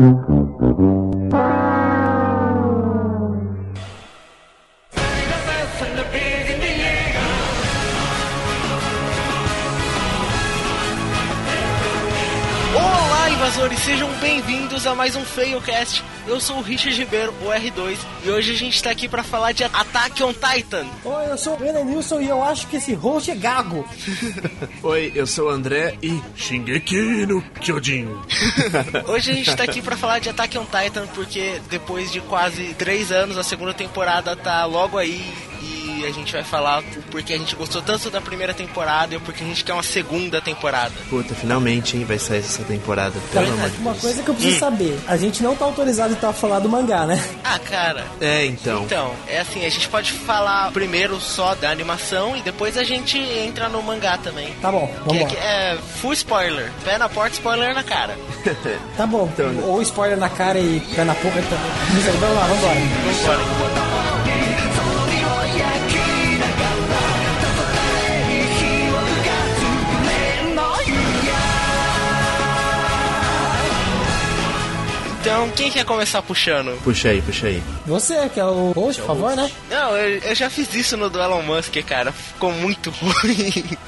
Mm-hmm. A mais um FailCast. Eu sou o Richard Ribeiro, o R2, e hoje a gente tá aqui pra falar de Attack on Titan. Oi, eu sou o Brennan Nilson e eu acho que esse host é gago. Oi, eu sou o André e Shingeki no Kyojin. Hoje a gente tá aqui pra falar de Attack on Titan porque depois de quase três anos a segunda temporada tá logo aí e a gente vai falar o porquê a gente gostou tanto da primeira temporada e o porquê a gente quer uma segunda temporada. Puta, finalmente, hein, vai sair essa temporada. Pelo amor de Uma Deus. coisa que eu preciso saber, a gente não tá autorizado a falar do mangá, né? Ah, cara, É, então. Então, é assim, a gente pode falar primeiro só da animação e depois a gente entra no mangá também. Tá bom, vamos é, lá. que é full spoiler. Pé na porta, spoiler na cara. Tá bom, Então, né? ou spoiler na cara e pé na boca também. Vamos lá, vambora. Vambora. Então, quem quer começar puxando? Puxa aí, puxa aí. Você, que é o host, por favor, né? Não, eu, eu já fiz isso no do Elon Musk, cara. Ficou muito ruim.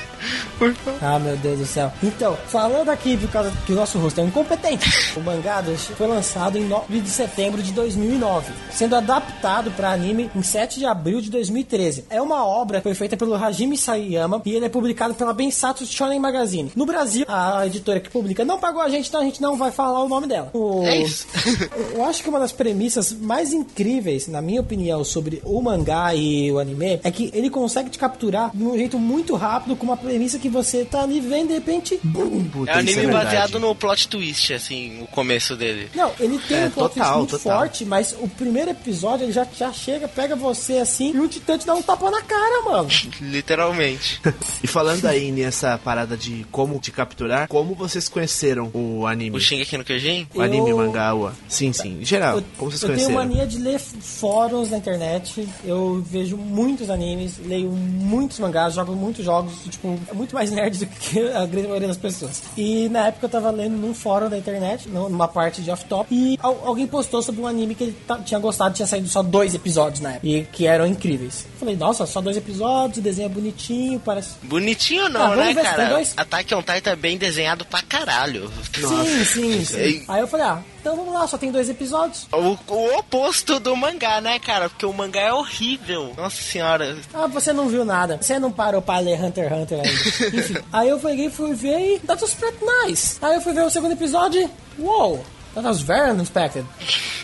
Ah, meu Deus do céu. Então, falando aqui por causa que o nosso rosto é incompetente, o mangá foi lançado em 9 de setembro de 2009, sendo adaptado para anime em 7 de abril de 2013. É uma obra que foi feita pelo Hajime Sayama e ele é publicado pela Bensatsu Shonen Magazine. No Brasil, a editora que publica não pagou a gente, então a gente não vai falar o nome dela. O- É isso. Eu acho que uma das premissas mais incríveis, na minha opinião, sobre o mangá e o anime é que ele consegue te capturar de um jeito muito rápido com uma premissa que você tá ali vendo de repente, bum! Puta, É um isso anime verdade. baseado no plot twist, assim, o começo dele. Não, ele tem É, um plot twist total, muito total. forte, mas o primeiro episódio ele já, já chega, pega você assim e o Titã te dá um tapa na cara, mano. Literalmente. E falando aí nessa parada de como te capturar, como vocês conheceram o anime? o Shingeki no Kyojin? O anime, Eu- mangá, ua. Sim, sim. Em geral, Eu, como vocês eu tenho conheceram? mania de ler fóruns na internet, eu vejo muitos animes, leio muitos mangás, jogo muitos jogos, tipo, é muito mais nerd do que a grande maioria das pessoas. E na época eu tava lendo num fórum da internet, num- numa parte de off-top, e al- alguém postou sobre um anime que ele tinha gostado, tinha saído só dois episódios na época, e que eram incríveis. Falei, nossa, só dois episódios, o desenho é bonitinho, parece... Bonitinho Ah, não, vamos né, ver cara? dois? Attack on Titan é bem desenhado pra caralho. Sim, sim, sim. Aí eu falei, ah, então vamos lá, só tem dois episódios. O, o oposto do mangá, né, cara? Porque o mangá é horrível. Nossa senhora. Ah, você não viu nada. Você não parou pra ler Hunter x Hunter ainda. Enfim, aí eu peguei, fui ver e that was pretty nice. Aí eu fui ver o segundo episódio e, uou, that was very unexpected.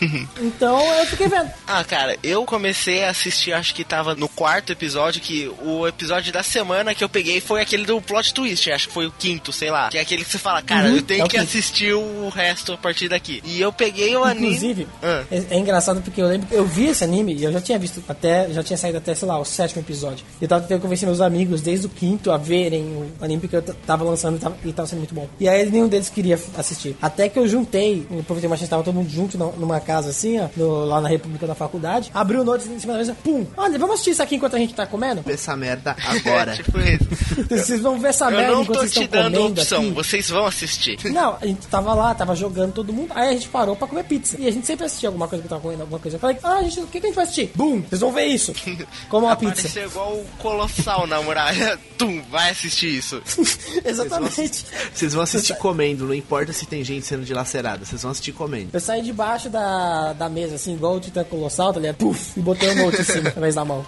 então eu fiquei vendo. Ah, cara, eu comecei a assistir, acho que tava no quarto episódio, que o episódio da semana que eu peguei foi aquele do plot twist, acho que foi o quinto, sei lá. Que é aquele que você fala, cara, Uhum, eu tenho é que quinto. assistir o resto a partir daqui. E eu peguei o anime. Inclusive, Ah. é, é engraçado porque eu lembro que eu vi esse anime e eu já tinha visto até, já tinha saído até, sei lá, o sétimo episódio. E eu tava tentando convencer meus amigos desde o quinto a verem o anime porque eu tava lançando e tava, e tava sendo muito bom. E aí nenhum deles queria assistir. Até que eu juntei, eu aproveitei uma chance, tava todo mundo junto numa casa assim, ó, no- lá na República da Faculdade. Abriu o note em cima da mesa, pum! Olha, vamos assistir isso aqui enquanto a gente tá comendo? Essa merda agora. tipo isso. Vocês vão ver essa Eu merda não enquanto tô vocês te estão dando comendo opção, aqui. vocês vão assistir. Não, a gente tava lá, tava jogando todo mundo. Aí a gente parou pra comer pizza. E a gente sempre assistia alguma coisa que tava comendo, alguma coisa. Eu falei, ah, gente, o que, que a gente vai assistir? Bum! Vocês vão ver isso. Como uma pizza. Apareceu igual o Colossal na muralha. Tum, vai assistir isso. Exatamente. Vocês vão assistir comendo, não importa se tem gente sendo dilacerada, vocês vão comendo. Eu saí debaixo da, da mesa, assim, igual o Titã Colossal, tá ligado? Puf! E botei o note em cima, ao invés da mão.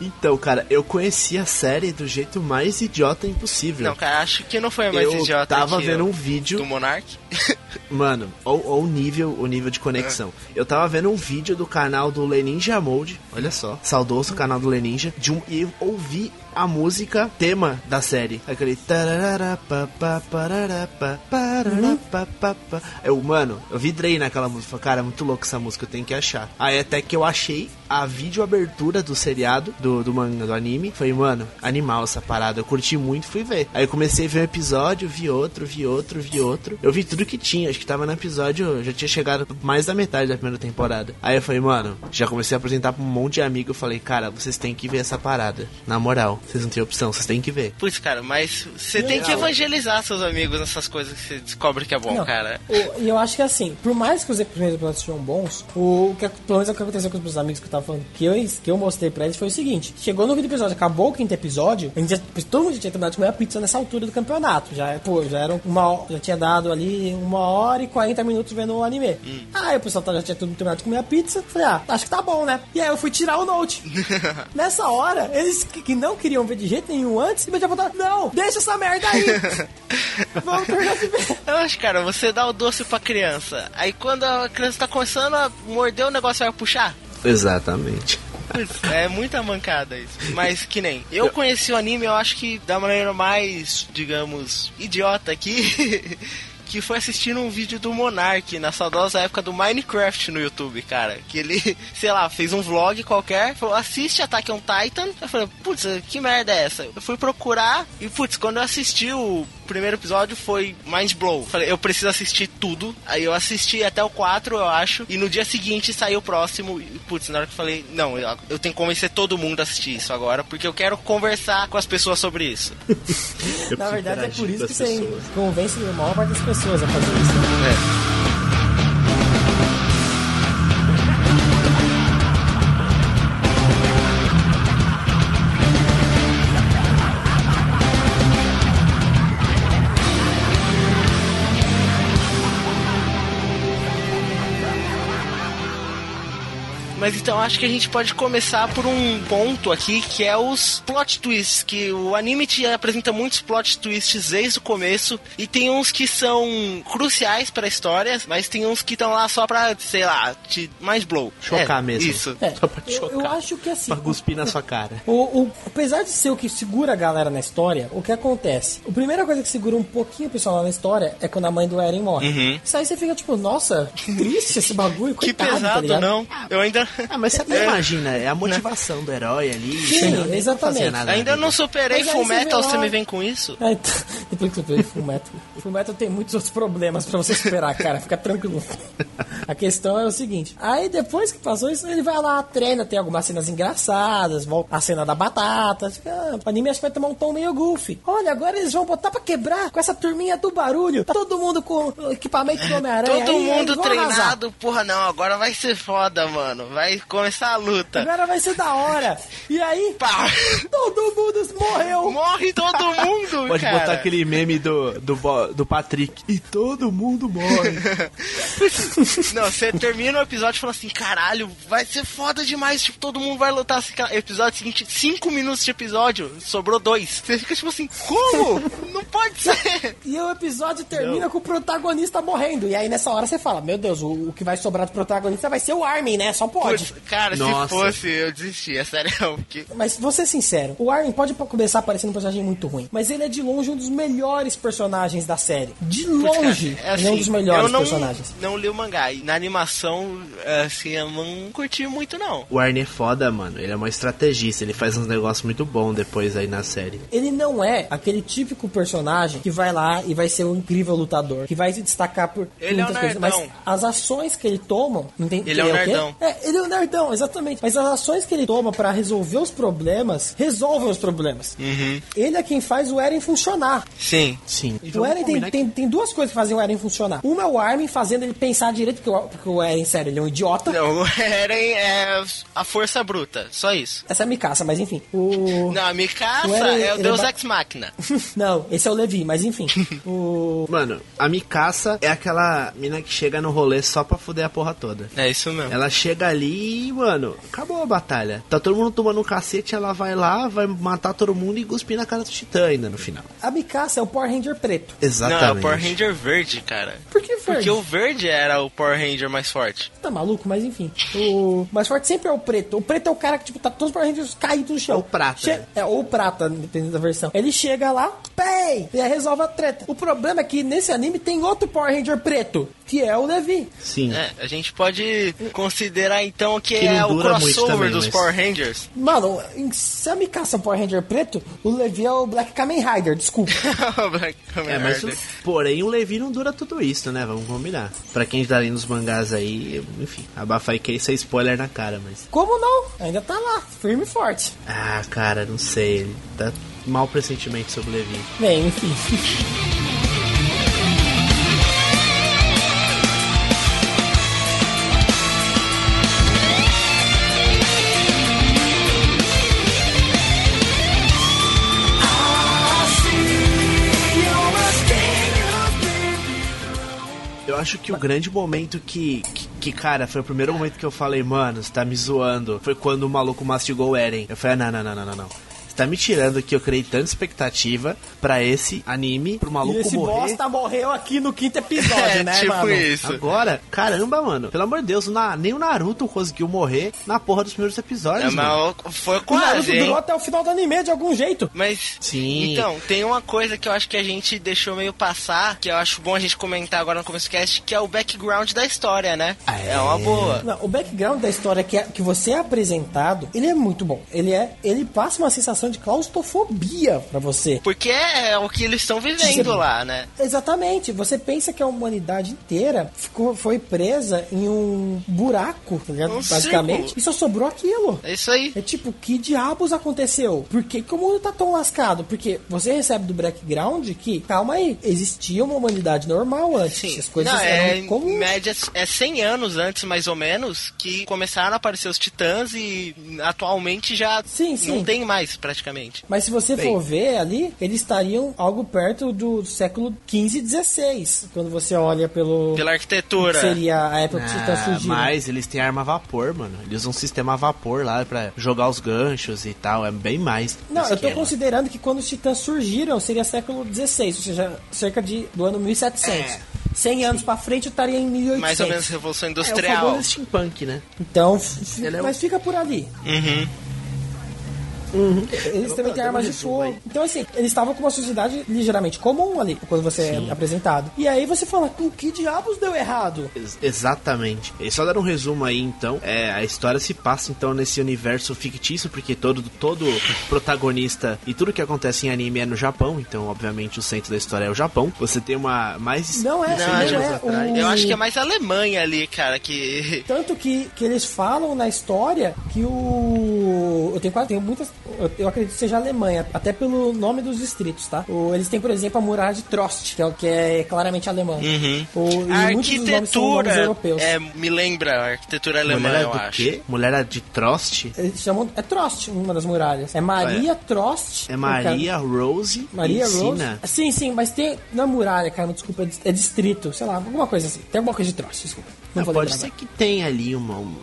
Então, cara, eu conheci a série do jeito mais idiota impossível. Não, cara, acho que não foi a mais eu idiota tava que vendo eu- um vídeo do Monark. Mano, ou, ou o nível, o nível de conexão. Eu tava vendo um vídeo do canal do Leninja Mode, olha só, saudoso canal do Leninja, de um, e eu ouvi a música tema da série. Aquele. Eu, mano, eu vidrei naquela música. Falei, cara, é muito louco essa música, eu tenho que achar. Aí até que eu achei a vídeo abertura do seriado, do, do manga, do anime. Falei, mano, animal essa parada. Eu curti muito, fui ver. Aí eu comecei a ver um episódio, vi outro, vi outro, vi outro. Eu vi tudo que tinha. acho que tava no episódio, já tinha chegado mais da metade da primeira temporada. Aí eu falei, mano, já comecei a apresentar pra um monte de amigo. Eu falei, cara, vocês têm que ver essa parada. Na moral, vocês não têm opção, vocês têm que ver. Putz, cara, mas você tem que evangelizar seus amigos nessas coisas que você descobre que é bom, Não, cara. E eu acho que assim, por mais que os primeiros episódios sejam bons, o que, pelo menos o que aconteceu com os meus amigos que eu tava falando, que eu, que eu mostrei pra eles foi o seguinte: chegou no quinto episódio, acabou o quinto episódio, a gente já, todo mundo já tinha terminado de comer a pizza nessa altura do campeonato. Já, pô, já eram uma já tinha dado ali uma hora e 40 minutos vendo o anime. Aí o pessoal tá- já tinha tudo terminado de comer a pizza. Falei, ah, acho que tá bom, né? E aí eu fui tirar o note. Nessa hora, eles que, que não queriam ver de jeito nenhum antes, e já botaram, não, deixa essa merda aí. Vamos terminar de ver. Eu acho, cara, você dá o doce pra criança. Aí quando a criança tá começando a morder o negócio vai puxar. Exatamente. É muita mancada isso. Mas que nem. Eu conheci o anime, eu acho que da maneira mais, digamos, idiota aqui. Que foi assistindo um vídeo do Monark na saudosa época do Minecraft no YouTube, cara. Que ele, sei lá, fez um vlog qualquer, falou, assiste Attack on Titan. Eu falei, putz, que merda é essa? Eu fui procurar e, putz, quando eu assisti o primeiro episódio foi mind blow. Falei, eu preciso assistir tudo. Aí eu assisti até o 4, eu acho. E no dia seguinte saiu o próximo. E, putz, na hora que eu falei, não, eu, eu tenho que convencer todo mundo a assistir isso agora, porque eu quero conversar com as pessoas sobre isso. Na verdade, é por isso que você pessoas. convence a maior parte das pessoas a fazer isso. É. Mas então acho que a gente pode começar por um ponto aqui que é os plot twists, que o anime te apresenta muitos plot twists desde o começo e tem uns que são cruciais para a história, mas tem uns que estão lá só pra, sei lá, te mais blow. Chocar É, mesmo. Isso. É, Só pra te eu, eu chocar. acho que assim. Pra cuspir na sua cara. O, o- apesar de ser o que segura a galera na história, o que acontece? A primeira coisa que segura um pouquinho o pessoal lá na história é quando a mãe do Eren morre. Isso aí você fica tipo, nossa, que triste esse bagulho, Uhum. Que coitado, tá pesado, ligado? não. Eu ainda Ah, mas você até imagina, é a motivação do herói ali. Sim, exatamente. nada ainda não superei aí Full Metal, você me vem com isso? É, então, depois que você vê Full Metal. Full Metal tem muitos outros problemas pra você superar, cara. Fica tranquilo. A questão é o seguinte: aí depois que passou isso, ele vai lá, treina, tem algumas cenas engraçadas, volta a cena da batata. fica, ah, O anime acho que vai tomar um tom meio goofy. Olha, agora eles vão botar pra quebrar com essa turminha do barulho. Tá todo mundo com equipamento do Homem-Aranha. Todo aí, mundo eles vão arrasar. treinado, porra, não, agora vai ser foda, mano. Vai começar a luta. Agora vai ser da hora. E aí, Pá! todo mundo morreu. Morre todo mundo, Pode cara. botar aquele meme do, do, do Patrick. E todo mundo morre. Não, você termina o episódio falando assim, caralho, vai ser foda demais, tipo, todo mundo vai lutar. Assim, episódio seguinte, cinco minutos de episódio, sobrou dois. Você fica tipo assim, como? Não pode ser! E o episódio termina com o protagonista morrendo. E aí nessa hora você fala: Meu Deus, o, o que vai sobrar do protagonista vai ser o Armin, né? Só pode. Putz, cara, Nossa. se fosse, eu desistia, sério. Porque... Mas vou ser sincero: o Armin pode começar parecendo um personagem muito ruim. Mas ele é de longe um dos melhores personagens da série. De longe, É ele é um dos melhores eu não, personagens. não li o mangá. E na animação, assim, eu não curti muito, não. O Arnie é foda, mano. Ele é uma estrategista. Ele faz uns negócios muito bons depois aí na série. Ele não é aquele típico personagem que vai lá e vai ser um incrível lutador, que vai se destacar por Ele é muitas um coisas. Mas as ações que ele toma, não tem, Ele é um o quê? nerdão. É, ele é um nerdão, exatamente. Mas as ações que ele toma pra resolver os problemas, resolvem os problemas. Uhum. Ele é quem faz o Eren funcionar. Sim. Sim. O vamos Eren tem, combinar tem, tem duas coisas que fazem o Eren funcionar. Uma é o Armin fazendo ele pensar direito, porque o, porque o Eren, sério, ele é um idiota. Não, o Eren é a força bruta, só isso. Essa é a Mikasa, mas enfim. O... Não, a Mikasa O Eren, é o Deus é ba- Ex Machina. não, esse é o Levi, mas enfim. o... Mano, a Mikasa é aquela mina que chega no rolê só pra fuder a porra toda. É isso mesmo. Ela chega ali e, mano, acabou a batalha. Tá todo mundo tomando um cacete, ela vai lá, vai matar todo mundo e cuspir na cara do Titã ainda no final. A Mikasa é o Power Ranger preto. Exatamente. Não, é o Power Ranger verde, cara. Por que verde? Porque o verde era o Power Ranger mais forte. Tá maluco? Mas enfim. O mais forte sempre é o preto. O preto é o cara que, tipo, tá todos os Power Rangers caídos no chão. Ou prata. Che- É, ou prata, dependendo da versão. Ele chega lá, pei! E aí resolve a treta. O problema é que nesse anime tem outro Power Ranger preto, que é o Levi. Sim. É, a gente pode considerar então que, Que é o crossover também, dos mas- Power Rangers. Mano, em- se a Mikasa é Power Ranger preto, o Levi é o Black Kamen Rider, desculpa. Black Kamen É, mas o- Rider. porém o Levi não dura tudo isso, né? Vamos combinar. Pra quem tá lendo os mangás aí, enfim, abafa aí que isso é spoiler na cara, mas. Como não? Ainda tá lá, firme e forte. Ah, cara, não sei. Ele tá mau pressentimento sobre o Levi. Bem, enfim. Eu acho que o grande momento que, que, que, cara, foi o primeiro momento que eu falei, mano, você tá me zoando. Foi quando o maluco mastigou o Eren. Eu falei, ah, não, não, não, não, não, não. Tá me tirando que eu criei tanta expectativa pra esse anime, pro maluco E esse morrer. bosta morreu aqui no quinto episódio, É, né, tipo mano? isso. Agora, caramba, mano. Pelo amor de Deus, na, nem o Naruto conseguiu morrer na porra dos primeiros É, episódios, mano. mas foi O Naruto quase, hein? durou até o final do anime de algum jeito. Mas, Sim. então, tem uma coisa que eu acho que a gente deixou meio passar, que eu acho bom a gente comentar agora no começo do cast, que é o background da história, né? Ah, é. uma boa. Não, o background da história que, é- que você é apresentado, ele é muito bom. Ele é, ele passa uma sensação de claustrofobia pra você. Porque é o que eles estão vivendo Você- lá, né? Exatamente. Você pensa que a humanidade inteira ficou, foi presa em um buraco, ligado? Um basicamente, círculo. e só sobrou aquilo. É isso aí. É tipo, que diabos aconteceu? Por que, que o mundo tá tão lascado? Porque você recebe do background que, calma aí, existia uma humanidade normal antes. Sim. As coisas Não, é, eram como. em média, é 100 anos antes, mais ou menos, que começaram a aparecer os titãs e atualmente já Sim, sim. não tem mais, praticamente. Mas se você Bem. for ver ali, eles estariam algo perto do século XV e XVI. Quando você olha pelo. Pela arquitetura. seria a época que os titãs Ah, surgiram. mas eles têm arma a vapor, mano. Eles usam um sistema a vapor lá pra jogar os ganchos e tal. É bem mais. Não, eu tô esquema. considerando que quando os titãs surgiram seria século XVI, ou seja, cerca de do ano 1700. É. 100 anos pra frente eu estaria em 1800. Mais ou menos Revolução É o Industrial. famoso steampunk, né? Então, é o- mas fica por ali. Uhum. Eles também têm armas de fogo. aí. Então, assim, eles estavam com uma sociedade ligeiramente comum ali, quando você é apresentado. E aí você fala, o que diabos deu errado? Ex- exatamente. E só dar um resumo aí, então, é, a história se passa então nesse universo fictício, porque todo, todo protagonista e tudo que acontece em anime é no Japão, então obviamente o centro da história é o Japão. Você tem uma mais Não é, Não, é. o- Eu acho que é mais a Alemanha ali, cara, que. Tanto que, que eles falam na história que o. Eu tenho quase. Tenho muitas. Eu, acredito que seja a Alemanha, até pelo nome dos distritos, tá? O- eles têm, por exemplo, a muralha de Trost, que é, o que é claramente alemão. Uhum. O- e A muitos dos nomes são nomes arquitetura europeus. é, me lembra a arquitetura alemã, Mulher eu do acho. quê? Mulher de Trost? Eles chamam. É Trost, uma das muralhas. É Maria Trost. É Maria Rose Maria Rose. Sim, sim, mas tem. Na muralha, cara, desculpa, é dis- é distrito, sei lá, alguma coisa assim. Tem alguma coisa de Trost, desculpa. Não Ah, vou pode ser agora. que tenha ali uma- um-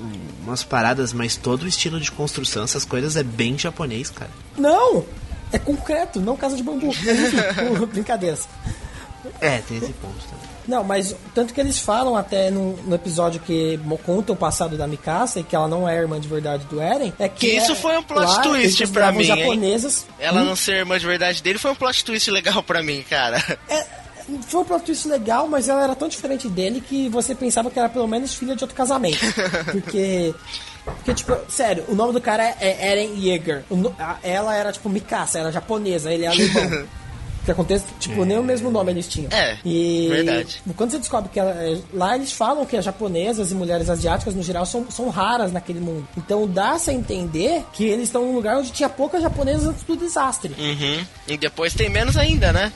umas paradas, mas todo o estilo de construção, essas coisas é bem japonês, cara. Não! É concreto, não casa de bambu. Brincadeiras. É, tem esse ponto também. Não, mas tanto que eles falam até no, no episódio que mo- conta o passado da Mikasa e que ela não é irmã de verdade do Eren, é que, Que isso é- foi um plot lá, twist consideravam mim, hein? japonesas. Ela Hum? não ser irmã de verdade dele foi um plot twist legal pra mim, cara. É, foi um plot twist legal, mas ela era tão diferente dele que você pensava que era pelo menos filha de outro casamento. Porque. Porque, tipo, sério, o nome do cara é, é Eren Yeager. Ela era, tipo, Mikasa, era japonesa, ele é alemão. O que acontece, tipo, nem o mesmo nome eles tinham. É, e verdade. Quando você descobre que ela, é- lá eles falam que as japonesas e mulheres asiáticas, no geral, são, são raras naquele mundo. Então dá-se a entender que eles estão num lugar onde tinha poucas japonesas antes do desastre. Uhum. E depois tem menos ainda, né?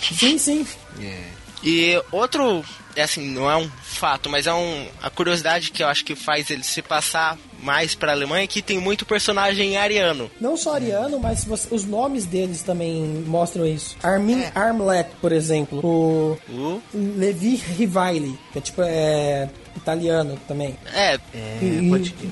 Sim, sim. E outro, é assim, não é um fato, mas é um, a curiosidade que eu acho que faz ele se passar mais pra Alemanha é que tem muito personagem ariano. Não só ariano, mas você- os nomes deles também mostram isso. Armin Armlet, por exemplo. O O- Levi Rivaili, que é tipo é italiano também. É, É, E- pode que.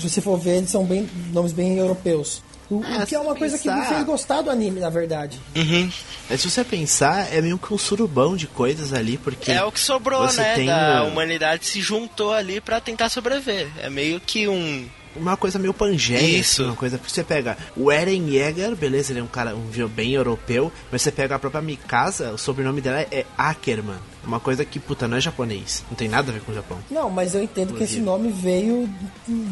Se você for ver, eles são bem nomes bem europeus. O, o Ah, que é uma coisa que me pensar- fez gostar do anime, na verdade. uhum. Mas se você pensar, é meio que um surubão de coisas ali, porque. é o que sobrou, você né? tem Da humanidade se juntou ali pra tentar sobreviver. É meio que um uma coisa meio Pangeia. Isso. Assim, uma coisa. Você pega o Eren Yeager, beleza, ele é um cara um viu bem europeu, mas você pega a própria Mikasa, o sobrenome dela é Ackerman. Uma coisa que, puta, não é japonês. Não tem nada a ver com o Japão. Não, mas eu entendo que esse nome veio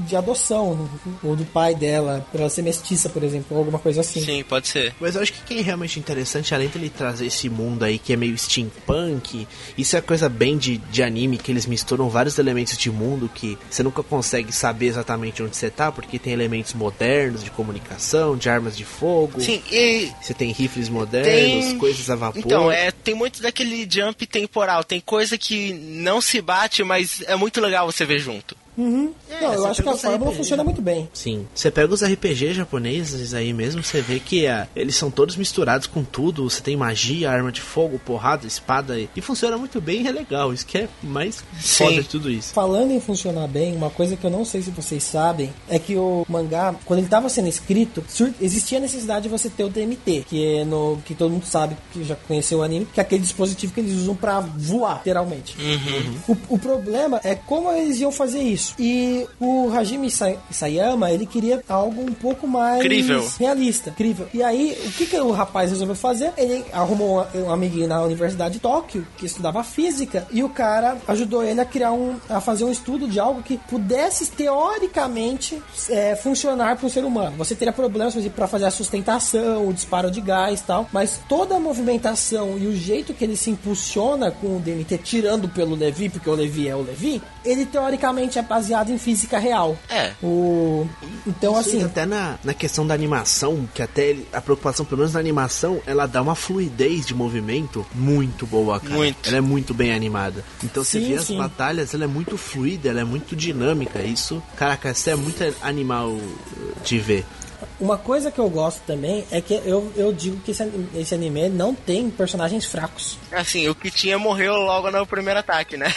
de adoção, ou do pai dela, pra ela ser mestiça, por exemplo, ou alguma coisa assim. Sim, pode ser. Mas eu acho que quem é realmente interessante, além dele trazer esse mundo aí que é meio steampunk, isso é coisa bem de, de anime, que eles misturam vários elementos de mundo que você nunca consegue saber exatamente onde você tá, porque tem elementos modernos de comunicação, de armas de fogo. Sim, e Você tem rifles modernos, Tem- coisas a vapor. Então, é, tem muito daquele jump temporal. Tem coisa que não se bate, mas é muito legal você ver junto. Uhum. não, eu acho que a fórmula RPG. funciona muito bem. Sim. Você pega os RPG japoneses aí mesmo, você vê que ah, eles são todos misturados com tudo. Você tem magia, arma de fogo, porrada, espada e, e funciona muito bem e é legal. Isso que é mais Sim. foda de tudo isso. Falando em funcionar bem, uma coisa que eu não sei se vocês sabem é que o mangá, quando ele estava sendo escrito, existia a necessidade de você ter o DMT, que é no que todo mundo sabe que já conheceu o anime, que é aquele dispositivo que eles usam pra voar, literalmente. O, o problema é como eles iam fazer isso. E o Hajime Isa- Isayama, ele queria algo um pouco mais Crível. realista, crível. E aí, o que, que o rapaz resolveu fazer? Ele arrumou um, um amiguinho na Universidade de Tóquio, que estudava física, e o cara ajudou ele a criar um, a fazer um estudo de algo que pudesse teoricamente é, funcionar para o ser humano. Você teria problemas, para fazer a sustentação, o disparo de gás e tal, mas toda a movimentação e o jeito que ele se impulsiona com o DMT, tirando pelo Levi, porque o Levi é o Levi, ele teoricamente é baseado em física real. É. O... Então, Sim, assim, até na, na questão da animação, que até ele- a preocupação, pelo menos na animação, ela dá uma fluidez de movimento muito boa, cara. Muito. Ela é muito bem animada. Então você Sim, vê as sim. batalhas, ela é muito fluida, ela é muito dinâmica. Isso, caraca, isso é muito animal de ver. Uma coisa que eu gosto também é que eu, eu digo que esse, esse anime não tem personagens fracos. Assim, o que tinha morreu logo no primeiro ataque, né?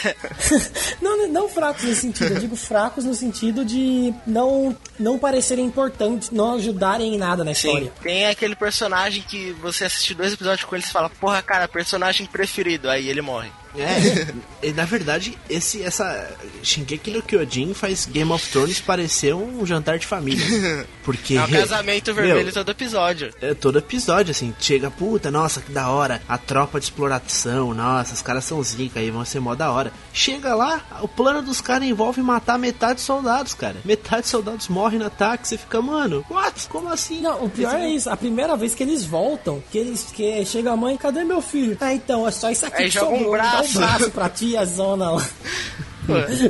não, não fracos nesse sentido, eu digo fracos no sentido de não, não parecerem importantes, não ajudarem em nada na Sim, história. tem aquele personagem que você assiste dois episódios com ele e fala, porra, cara, personagem preferido, aí ele morre. É, e, na verdade, esse, essa Shingeki no Kyojin faz Game of Thrones parecer um jantar de família. Porque É um casamento meu, vermelho todo episódio. É todo episódio, assim, chega, puta, nossa, que da hora, a tropa de exploração, nossa, os caras são zica aí, vão ser mó da hora. Chega lá, o plano dos caras envolve matar metade dos soldados, cara. Metade dos soldados morrem no ataque, você fica, mano, what? Como assim? Não, o pior é isso, a primeira vez que eles voltam, que eles que chega a mãe, cadê meu filho? Ah, então, é só isso aqui Aí que joga um sobrou, dá braço. um braço pra tia zona lá.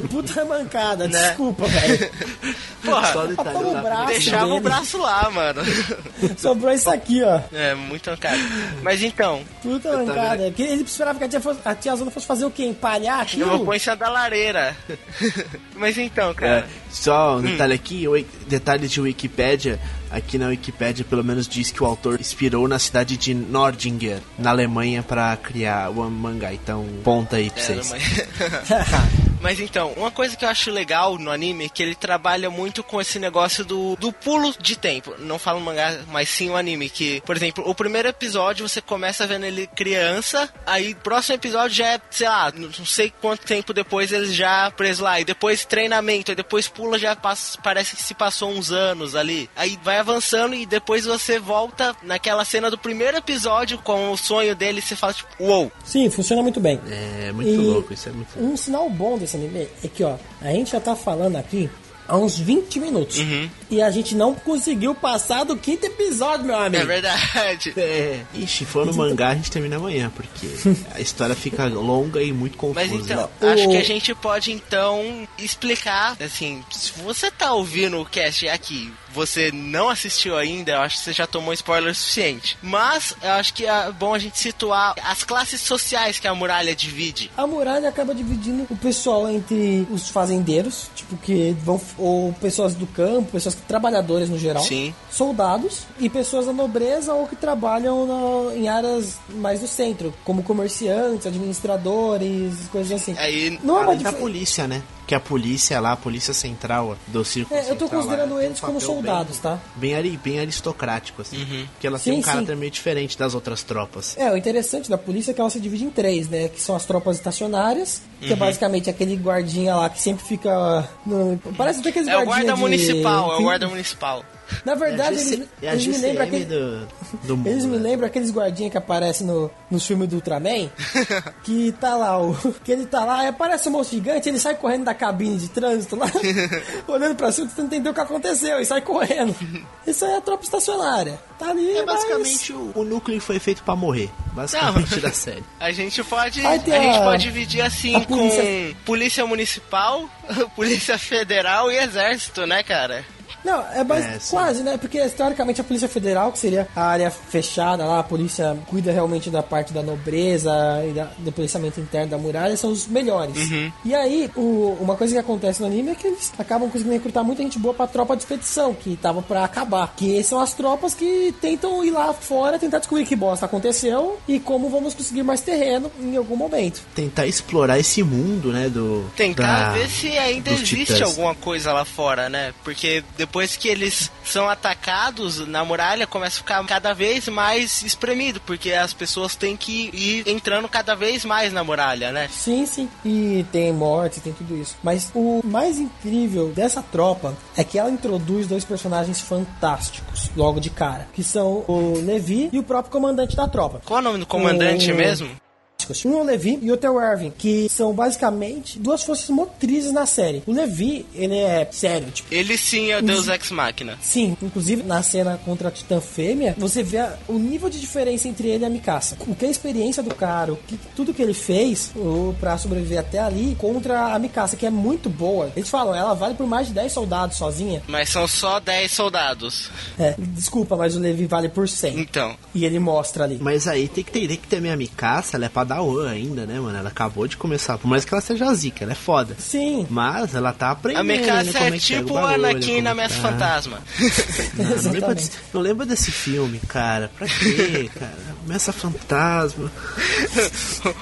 Puta mancada, Né? desculpa, velho. Porra, Toma o braço deixava dele. o braço lá, mano. Sobrou isso aqui, ó. É, muito mancado. Mas então, Puta mancada. Ele esperava que a tia, fosse, a tia Zona fosse fazer o quê? Empalhar eu vou aquilo? pôr em cima da lareira. Mas então, É, cara. Só um Hum. detalhe aqui, detalhe de Wikipédia. Aqui na Wikipédia, pelo menos, diz que o autor inspirou na cidade de Nordinger, na Alemanha, pra criar o mangá. Então, ponta aí pra É, vocês. mas... Então, uma coisa que eu acho legal no anime é que ele trabalha muito com esse negócio do, do pulo de tempo. Não falo mangá, mas sim o anime. Que, por exemplo, o primeiro episódio você começa vendo ele criança, aí próximo episódio já é, sei lá, não sei quanto tempo depois ele já preso lá. E depois treinamento, aí depois pula, já passa, parece que se passou uns anos ali. Aí vai avançando e depois você volta naquela cena do primeiro episódio com o sonho dele e você fala tipo, uou. Sim, funciona muito bem. É muito E louco, isso é muito louco. Um sinal bom desse anime é que, ó, a gente já tá falando aqui há uns 20 minutos. Uhum. E a gente não conseguiu passar do quinto episódio, meu amigo. É verdade. É, ixi, for no mangá a gente termina amanhã, porque a história fica longa e muito confusa. Mas então, Não, acho o- que a gente pode então explicar, assim, se você tá ouvindo o cast aqui, você não assistiu ainda, eu acho que você já tomou spoiler suficiente. Mas eu acho que é bom a gente situar as classes sociais que a muralha divide. A muralha acaba dividindo o pessoal entre os fazendeiros, tipo, que vão. ou pessoas do campo, pessoas que trabalhadores no geral. Sim. Soldados e pessoas da nobreza ou que trabalham na- em áreas mais do centro, como comerciantes, administradores, coisas assim. Aí, Não é uma Além da polícia, né? Que a polícia lá, a polícia central do circo. É, eu tô considerando lá, eles um como soldados, bem, tá? Bem, ari- bem aristocrático, assim. Uhum. Porque ela Sim, tem um sim. caráter meio diferente das outras tropas. É, o interessante da polícia é que ela se divide em três, né? Que são as tropas estacionárias, que Uhum. é basicamente aquele guardinha lá que sempre fica. no- Parece até aqueles É o guardinha guarda de- municipal, é o Sim. guarda municipal. Na verdade, é a GC eles, é a eles me lembram aquele. do, do mundo. Eles me né? lembram aqueles guardinhas que aparecem no, no filme do Ultraman, que tá lá, o, que ele tá lá, aparece um monstro gigante, ele sai correndo da cabine de trânsito lá, olhando pra cima, tentando entender o que aconteceu, e sai correndo. Isso aí é a tropa estacionária. Tá ali, É mas- basicamente o, o núcleo foi feito pra morrer. Basicamente da série. A gente pode, a tem gente a- pode dividir assim a polícia- com polícia municipal, polícia federal e exército, né, cara? Não, é, É, quase, né? Porque teoricamente a Polícia Federal, que seria a área fechada lá, a polícia cuida realmente da parte da nobreza e da- do policiamento interno da muralha, são os melhores. Uhum. E aí, o- uma coisa que acontece no anime é que eles acabam conseguindo recrutar muita gente boa pra tropa de expedição, que tava pra acabar. Que são as tropas que tentam ir lá fora, tentar descobrir que bosta aconteceu e como vamos conseguir mais terreno em algum momento. Tentar explorar esse mundo, né? Do. Tentar da- ver se ainda existe titãs. alguma coisa lá fora, né? Porque depois que eles são atacados na muralha, começa a ficar cada vez mais espremido, porque as pessoas têm que ir entrando cada vez mais na muralha, né? Sim, sim. E tem morte, tem tudo isso. Mas o mais incrível dessa tropa é que ela introduz dois personagens fantásticos logo de cara, que são o Levi e o próprio comandante da tropa. Qual é o nome do comandante O- mesmo? Um é o Levi e outro é o Erwin, que são basicamente duas forças motrizes na série. O Levi, ele é sério, tipo, Ele sim é o Deus Ex Machina. Sim, inclusive na cena contra a Titã Fêmea, você vê o nível de diferença entre ele e a Mikasa. O que é a experiência do cara, o que, tudo que ele fez o, pra sobreviver até ali contra a Mikasa, que é muito boa. Eles falam, ela vale por mais de 10 soldados sozinha. Mas são só 10 soldados. É, desculpa, mas o Levi vale por 100. Então. E ele mostra ali. Mas aí tem que entender que também a Mikasa, ela é padawan ainda, né, mano? Ela acabou de começar. Por mais que ela seja zica, ela é foda. Sim, Mas ela tá aprendendo. A né, Mikasa como é que pega tipo o o Anakin como na tá. Fantasma. Não, não, lembro desse, não lembro desse filme, cara. Pra quê, cara? Ameaça Fantasma.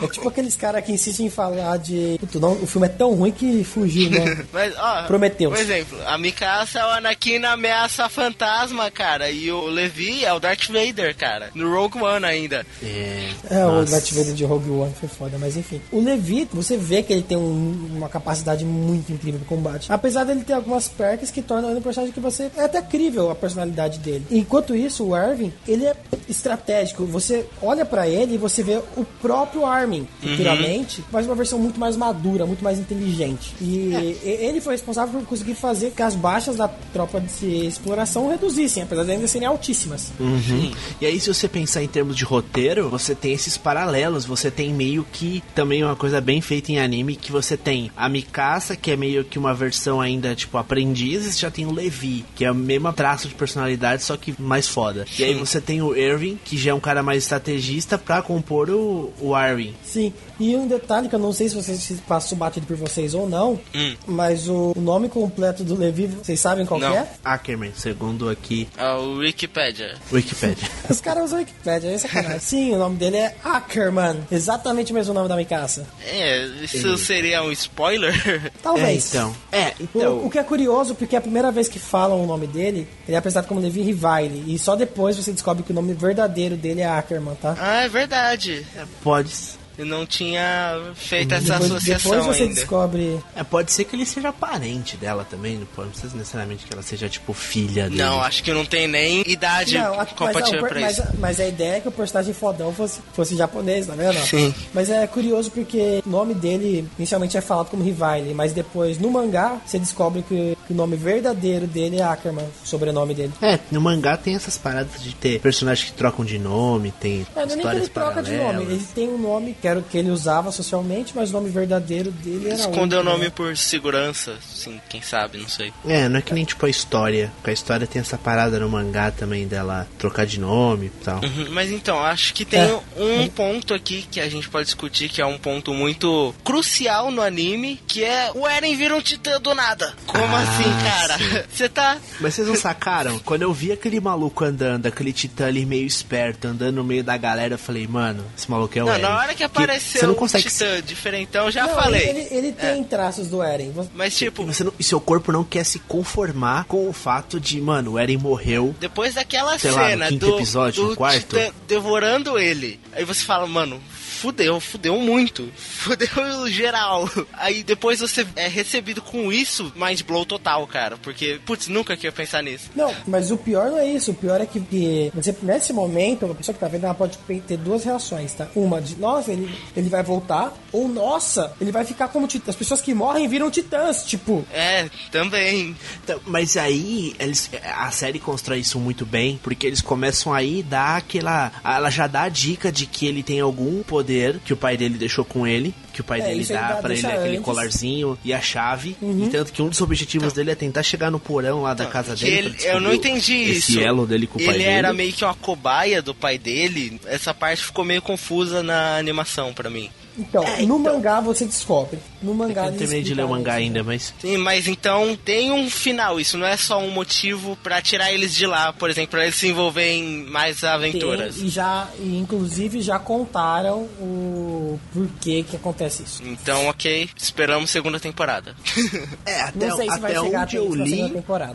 é tipo aqueles caras que insistem em falar de. Puto, não, o filme é tão ruim que fugiu, né? Mas, ó, Prometheus. por exemplo, a Mikasa é o Anakin na Ameaça Fantasma, cara. E o Levi é o Darth Vader, cara. No Rogue One ainda. É. É, o nossa. Darth Vader de Rogue One foi foda, mas enfim. O Levi, você vê que ele tem um- uma capacidade muito incrível de combate. Apesar dele ter algumas perks que tornam ele um personagem que você... É até crível a personalidade dele. Enquanto isso, o Erwin, ele é estratégico. Você olha pra ele e você vê o próprio Armin, futuramente, mas uma versão muito mais madura, muito mais inteligente. E e- ele foi responsável por conseguir fazer que as baixas da tropa de exploração reduzissem, apesar de ainda serem altíssimas. Uhum. E aí, se você pensar em termos de roteiro, você tem esses paralelos. Você tem meio que também uma coisa bem feita em anime que você tem a Mikasa, que é meio que uma versão ainda tipo aprendiz, e você já tem o Levi, que é o mesmo traço de personalidade, só que mais foda. E aí você tem o Irving, que já é um cara mais estrategista pra compor o, o Arwen. Sim, e um detalhe que eu não sei se vocês se passou batido por vocês ou não, Hum. mas o nome completo do Levi, vocês sabem qual que Não. é? Ackerman, segundo aqui É o Wikipedia. Wikipedia. Os caras usam Wikipedia, é sacanagem. Sim, o nome dele é Ackerman, exatamente o mesmo nome da Mikasa. É, isso seria um spoiler? é, Talvez. então. É, O, então. o que é curioso, porque a primeira vez que falam o nome dele, ele é apresentado como Levi Rivale, e só depois você descobre que o nome verdadeiro dele é Ackerman, tá? ah, é verdade. Pode. Eu não tinha feito essa Depois, associação depois você ainda. descobre. É, pode ser que ele seja parente dela também, não pode precisa necessariamente que ela seja, tipo, filha dele. Não, acho que não tem nem idade Não, a- mas, compatível a- pra mas, isso. mas a ideia é que o personagem fodão fosse, fosse japonês, tá vendo? Sim. Mas é curioso porque o nome dele inicialmente é falado como Rivale, mas depois no mangá você descobre que, que o nome verdadeiro dele é Ackerman, o sobrenome dele. É, no mangá tem essas paradas de ter personagens que trocam de nome, tem É, não é nem que ele troca de paralelas. nome, ele tem um nome que era o que ele usava socialmente, mas o nome verdadeiro dele era Escondeu o nome né? por segurança, sim, quem sabe, não sei. É, não é que nem tipo a história. Porque a história tem essa parada no mangá também dela trocar de nome e tal. Uhum, Mas então, acho que tem É. um ponto aqui que a gente pode discutir, que é um ponto muito crucial no anime, que é o Eren vira um titã do nada. Como Ah, assim, cara? Você tá. Mas vocês não sacaram? Quando eu vi aquele maluco andando, aquele titã ali meio esperto, andando no meio da galera, eu falei, mano, esse maluco é o Não, Eren. na hora que apareceu você não consegue um titã diferentão, já Não, falei. Ele, ele tem traços do Eren. Mas tipo, Você não- e seu corpo não quer se conformar com o fato de, mano, o Eren morreu. depois daquela Sei lá, no cena quinto do, episódio, do no quarto. titã devorando ele, aí você fala, mano, fudeu, fudeu muito, fudeu geral. Aí depois você é recebido com isso, mind blow total, cara, porque, putz, nunca que ia pensar nisso. Não, mas o pior não é isso. O pior é que, que você, nesse momento, a pessoa que tá vendo, ela pode ter duas reações, tá? Uma de, nossa, ele, ele vai voltar, ou nossa, ele vai ficar como titã. As pessoas que morrem viram titãs, tipo. É, também. Então, mas aí eles, a série constrói isso muito bem, porque eles começam aí dar aquela. Ela já dá a dica de que ele tem algum poder que o pai dele deixou com ele, que o pai É, dele ele dá pra ele aquele antes. colarzinho e a chave. E tanto que um dos objetivos dele é tentar chegar no porão lá da casa Que dele. ele- eu não entendi esse isso. elo dele com o pai Ele dele. era meio que uma cobaia do pai dele. Essa parte ficou meio confusa na animação pra mim. Então, É, no então- mangá você descobre. No Eu mangá não eles terminei de ler o mangá isso. ainda, mas. Sim, mas então tem um final. Isso não é só um motivo pra tirar eles de lá, por exemplo, pra eles se envolverem em mais aventuras. Tem, e já, e inclusive já contaram o porquê que acontece isso. Então, ok, esperamos segunda temporada. É, até, Não sei se até onde eu li,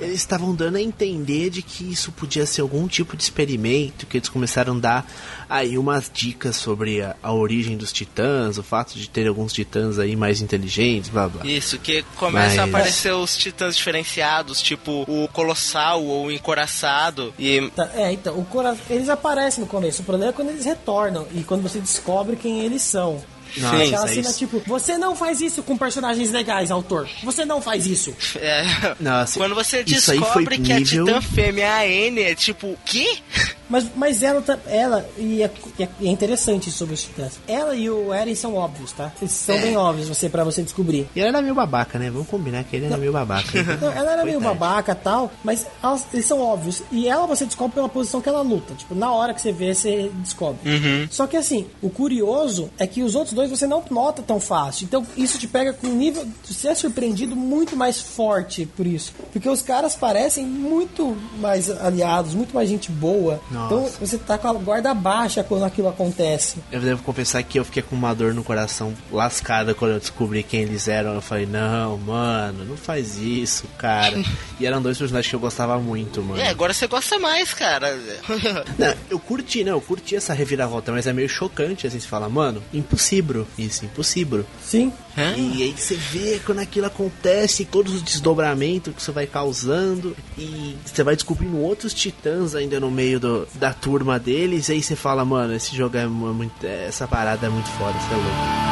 eles estavam dando a entender de que isso podia ser algum tipo de experimento, que eles começaram a dar aí umas dicas sobre a, a origem dos titãs, o fato de ter alguns titãs aí mais inteligentes, blá blá. Isso, que começa a Mas- aparecer os titãs diferenciados, tipo o colossal ou o encoraçado. E Tá, é, então, o cora... eles aparecem no começo. O problema é quando eles retornam e quando você descobre quem eles são. Nossa, Aquela isso é cena isso. tipo, você não faz isso com personagens legais, autor. Você não faz isso. é, Nossa, quando você isso aí descobre foi que a nível- titã fêmea é a N, é tipo, quê? Mas, mas ela, tá- ela e é, e é- e é interessante sobre os titãs. Ela e o Eren são óbvios, tá? Eles são É. bem óbvios você, pra você descobrir. E ele era meio babaca, né? Vamos combinar que ele era meio babaca. Não, ela era meio babaca e tal, mas elas- eles são óbvios. E ela você descobre pela posição que ela luta. Tipo, na hora que você vê, você descobre. Só que assim, o curioso é que os outros dois você não nota tão fácil. Então isso te pega com um nível. Você é surpreendido muito mais forte por isso. Porque os caras parecem muito mais aliados, muito mais gente boa. Nossa. Então você tá com a guarda baixa quando aquilo acontece. Eu devo confessar que eu fiquei com uma dor no coração lascada quando eu descobri quem eles eram. Eu falei, não, mano, não faz isso, cara. e eram dois personagens que eu gostava muito, mano. É, agora você gosta mais, cara. Não, eu curti, não, eu curti essa reviravolta, mas é meio chocante, assim, você fala, mano, impossível, isso, impossível. Sim. Hã? E aí você vê quando aquilo acontece, todos os desdobramentos que isso vai causando, e você vai descobrindo outros titãs ainda no meio do- da turma deles, aí você fala, mano, esse jogo é mu- muito. Essa parada é muito foda, você é louco.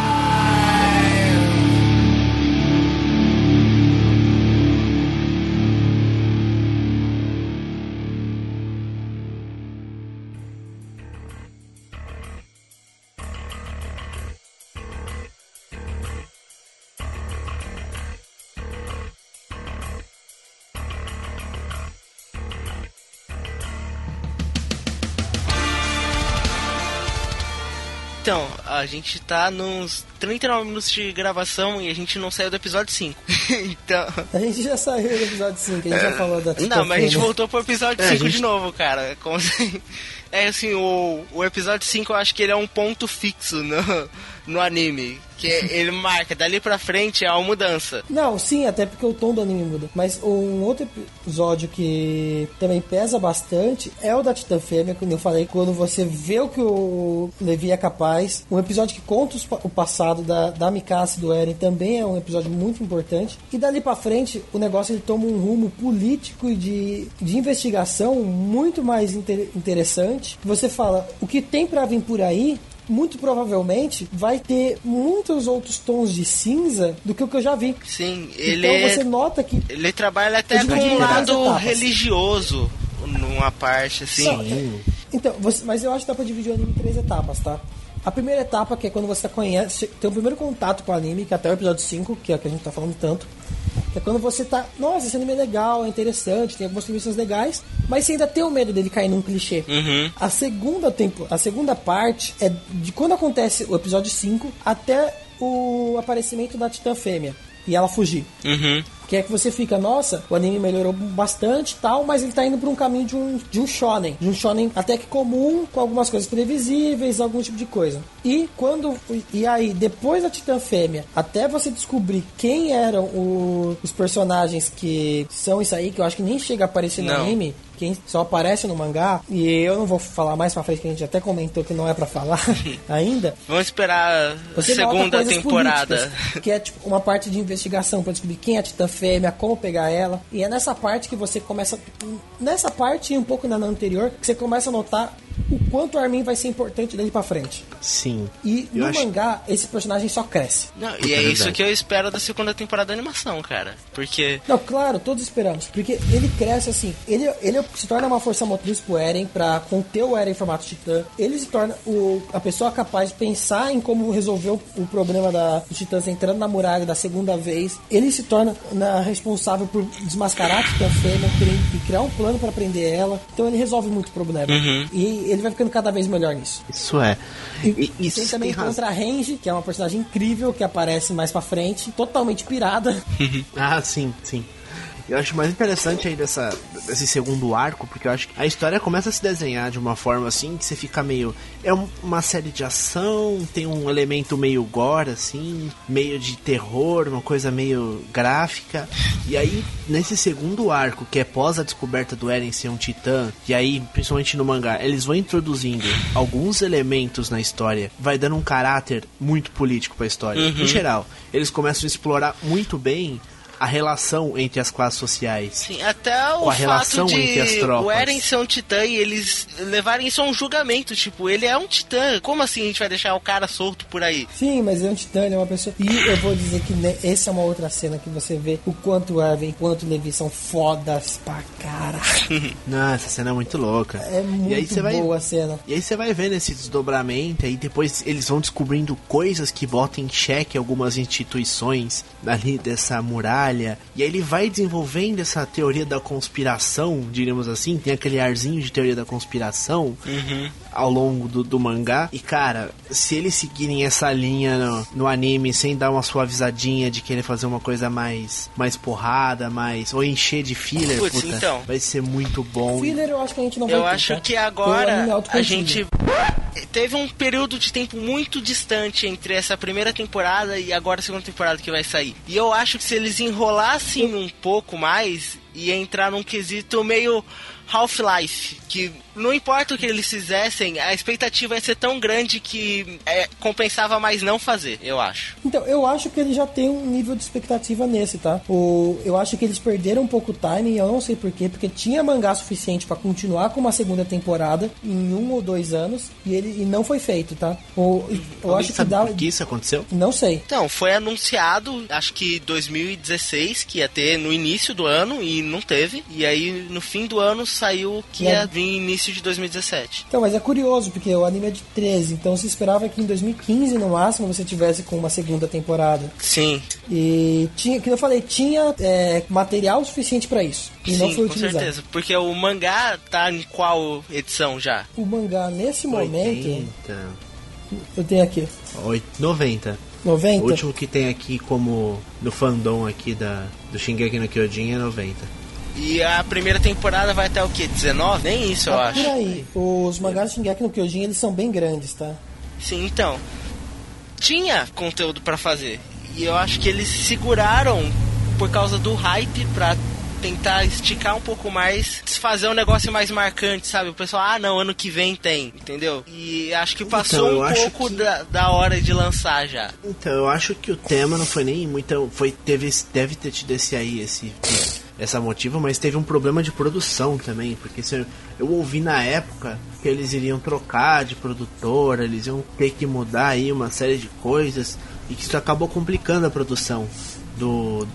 Gente tá nos 39 minutos de gravação e a gente não saiu do episódio 5. então. A gente já saiu do episódio 5, a gente já falou da Não, mas a gente voltou pro episódio É, a 5 gente- de novo, cara. Como assim? É assim, o, o episódio 5 eu acho que ele é um ponto fixo no, no anime. Que ele marca, dali pra frente é uma mudança. Não, sim, até porque o tom do anime muda. Mas um outro episódio que também pesa bastante é o da Titã Fêmea, como eu falei, quando você vê o que o Levi é capaz. Um episódio que conta o passado da, da Mikasa e do Eren também é um episódio muito importante. E dali pra frente, o negócio ele toma um rumo político e de, de investigação muito mais inter- interessante. Você fala, o que tem pra vir por aí muito provavelmente vai ter muitos outros tons de cinza do que o que eu já vi. Sim, ele então você nota que Ele trabalha até com um lado etapas. religioso numa parte, assim. Não, é- então, você- mas eu acho que dá pra dividir o anime em três etapas, tá? A primeira etapa, que é quando você conhece, tem o primeiro contato com o anime, que é até o episódio 5, que é o que a gente tá falando tanto. É quando você tá, nossa, esse anime é legal, é interessante, tem algumas premissas legais, mas você ainda tem o medo dele cair num clichê. Uhum. A segunda tempo, a segunda parte é de quando acontece o episódio 5 até o aparecimento da Titã Fêmea e ela fugir. Uhum. Que é que você fica, nossa, o anime melhorou bastante e tal, mas ele tá indo por um caminho de um, de um shonen. De um shonen até que comum, com algumas coisas previsíveis, algum tipo de coisa. E quando. E aí, depois da Titã Fêmea, até você descobrir quem eram o, os personagens que são isso aí, que eu acho que nem chega a aparecer no Não. anime, quem só aparece no mangá, e eu não vou falar mais pra frente, que a gente até comentou que não é pra falar ainda. Vamos esperar a segunda temporada. que é tipo uma parte de investigação pra descobrir quem é a Titã Fêmea, como pegar ela. E é nessa parte que você começa. Nessa parte e um pouco na anterior, que você começa a notar o quanto o Armin vai ser importante dali pra frente. Sim. E Eu no acho- mangá, esse personagem só cresce. Não, e é é isso que eu espero da segunda temporada da animação, cara. Porque. Não, claro, todos esperamos. Porque ele cresce assim. Ele, ele se torna uma força motriz pro Eren pra conter o Eren em formato titã. Ele se torna o, a pessoa capaz de pensar em como resolver o, o problema da, dos titãs entrando na muralha da segunda vez. Ele se torna na, responsável por desmascarar a titã fêmea cri- e criar um plano pra prender ela. Então ele resolve muito problema. E ele vai ficando cada vez melhor nisso. Isso é. E, E, isso tem também tem razão. contra a Range, que é uma personagem incrível que aparece mais pra frente, totalmente pirada. Ah, sim, sim. Eu acho mais interessante aí dessa, desse segundo arco, porque eu acho que a história começa a se desenhar de uma forma assim que você fica meio. É um- uma série de ação, tem um elemento meio gore, assim, meio de terror, uma coisa meio gráfica. E aí, nesse segundo arco, que é pós a descoberta do Eren ser um titã, e aí, principalmente no mangá, eles vão introduzindo alguns elementos na história, vai dando um caráter muito político pra história. Em geral, eles começam a explorar muito bem a relação entre as classes sociais. Sim, até o Com a fato relação de entre as tropas. o Eren ser um titã e eles levarem isso a um julgamento. Tipo, ele é um titã. Como assim a gente vai deixar o cara solto por aí? Sim, mas é um titã, ele é uma pessoa. E eu vou dizer que ne- essa é uma outra cena que você vê o quanto o Erwin e quanto o Levi são fodas pra caralho. Não, essa cena é muito louca. É e aí muito você vai boa a cena. E aí você vai vendo esse desdobramento, aí depois eles vão descobrindo coisas que botam em xeque algumas instituições ali dessa muralha. E aí ele vai desenvolvendo essa teoria da conspiração, diríamos assim, tem aquele arzinho de teoria da conspiração ao longo do, do mangá. E cara, se eles seguirem essa linha no, no anime sem dar uma suavizadinha de querer fazer uma coisa mais, mais porrada, mais. ou encher de filler, Putz, puta, então. vai ser muito bom. Filler eu acho que a gente não vai Eu ter, acho tá? que agora a gente teve um período de tempo muito distante entre essa primeira temporada e agora a segunda temporada que vai sair. E eu acho que se eles enrolassem um pouco mais ia entrar num quesito meio Half-Life, que não importa o que eles fizessem, a expectativa ia ser tão grande que é, compensava mais não fazer, eu acho. Então, eu acho que ele já tem um nível de expectativa nesse, tá? O, eu acho que eles perderam um pouco o timing, eu não sei porquê, porque tinha mangá suficiente pra continuar com uma segunda temporada em um ou dois anos e ele e não foi feito, tá? O, eu Alguém acho que dá. por que isso aconteceu? Não sei. Então, foi anunciado, acho que 2016, que ia ter no início do ano e não teve. E aí no fim do ano saiu que ia aí- vir início de 2017. Então, mas é curioso, porque o anime é de 13, então se esperava que em 2015, no máximo, você tivesse com uma segunda temporada. Sim, E tinha, que eu falei, tinha é, material suficiente pra isso. E não sim, foi com utilizado. certeza. Porque o mangá tá em qual edição já? O mangá, nesse momento, 80, eu tenho aqui, oit- 90. 90. O último que tem aqui como no fandom aqui da, do Shingeki no Kyojin é 90. E a primeira temporada vai até o quê? 19? Nem isso, eu Tá acho. por aí. Os mangás de Shingeki no Kyojin, eles são bem grandes, tá? Sim, então. Tinha conteúdo pra fazer. E eu acho que eles seguraram por causa do hype pra tentar esticar um pouco mais, fazer um negócio mais marcante, sabe? O pessoal, ah não, ano que vem tem, entendeu? E acho que passou eu um acho pouco que- da, da hora de lançar já. Então, eu acho que o tema não foi nem muito. Foi, teve, deve ter tido esse aí, esse, essa motiva, mas teve um problema de produção também. Porque se eu, eu ouvi na época que eles iriam trocar de produtora, eles iam ter que mudar aí uma série de coisas. E que isso acabou complicando a produção do,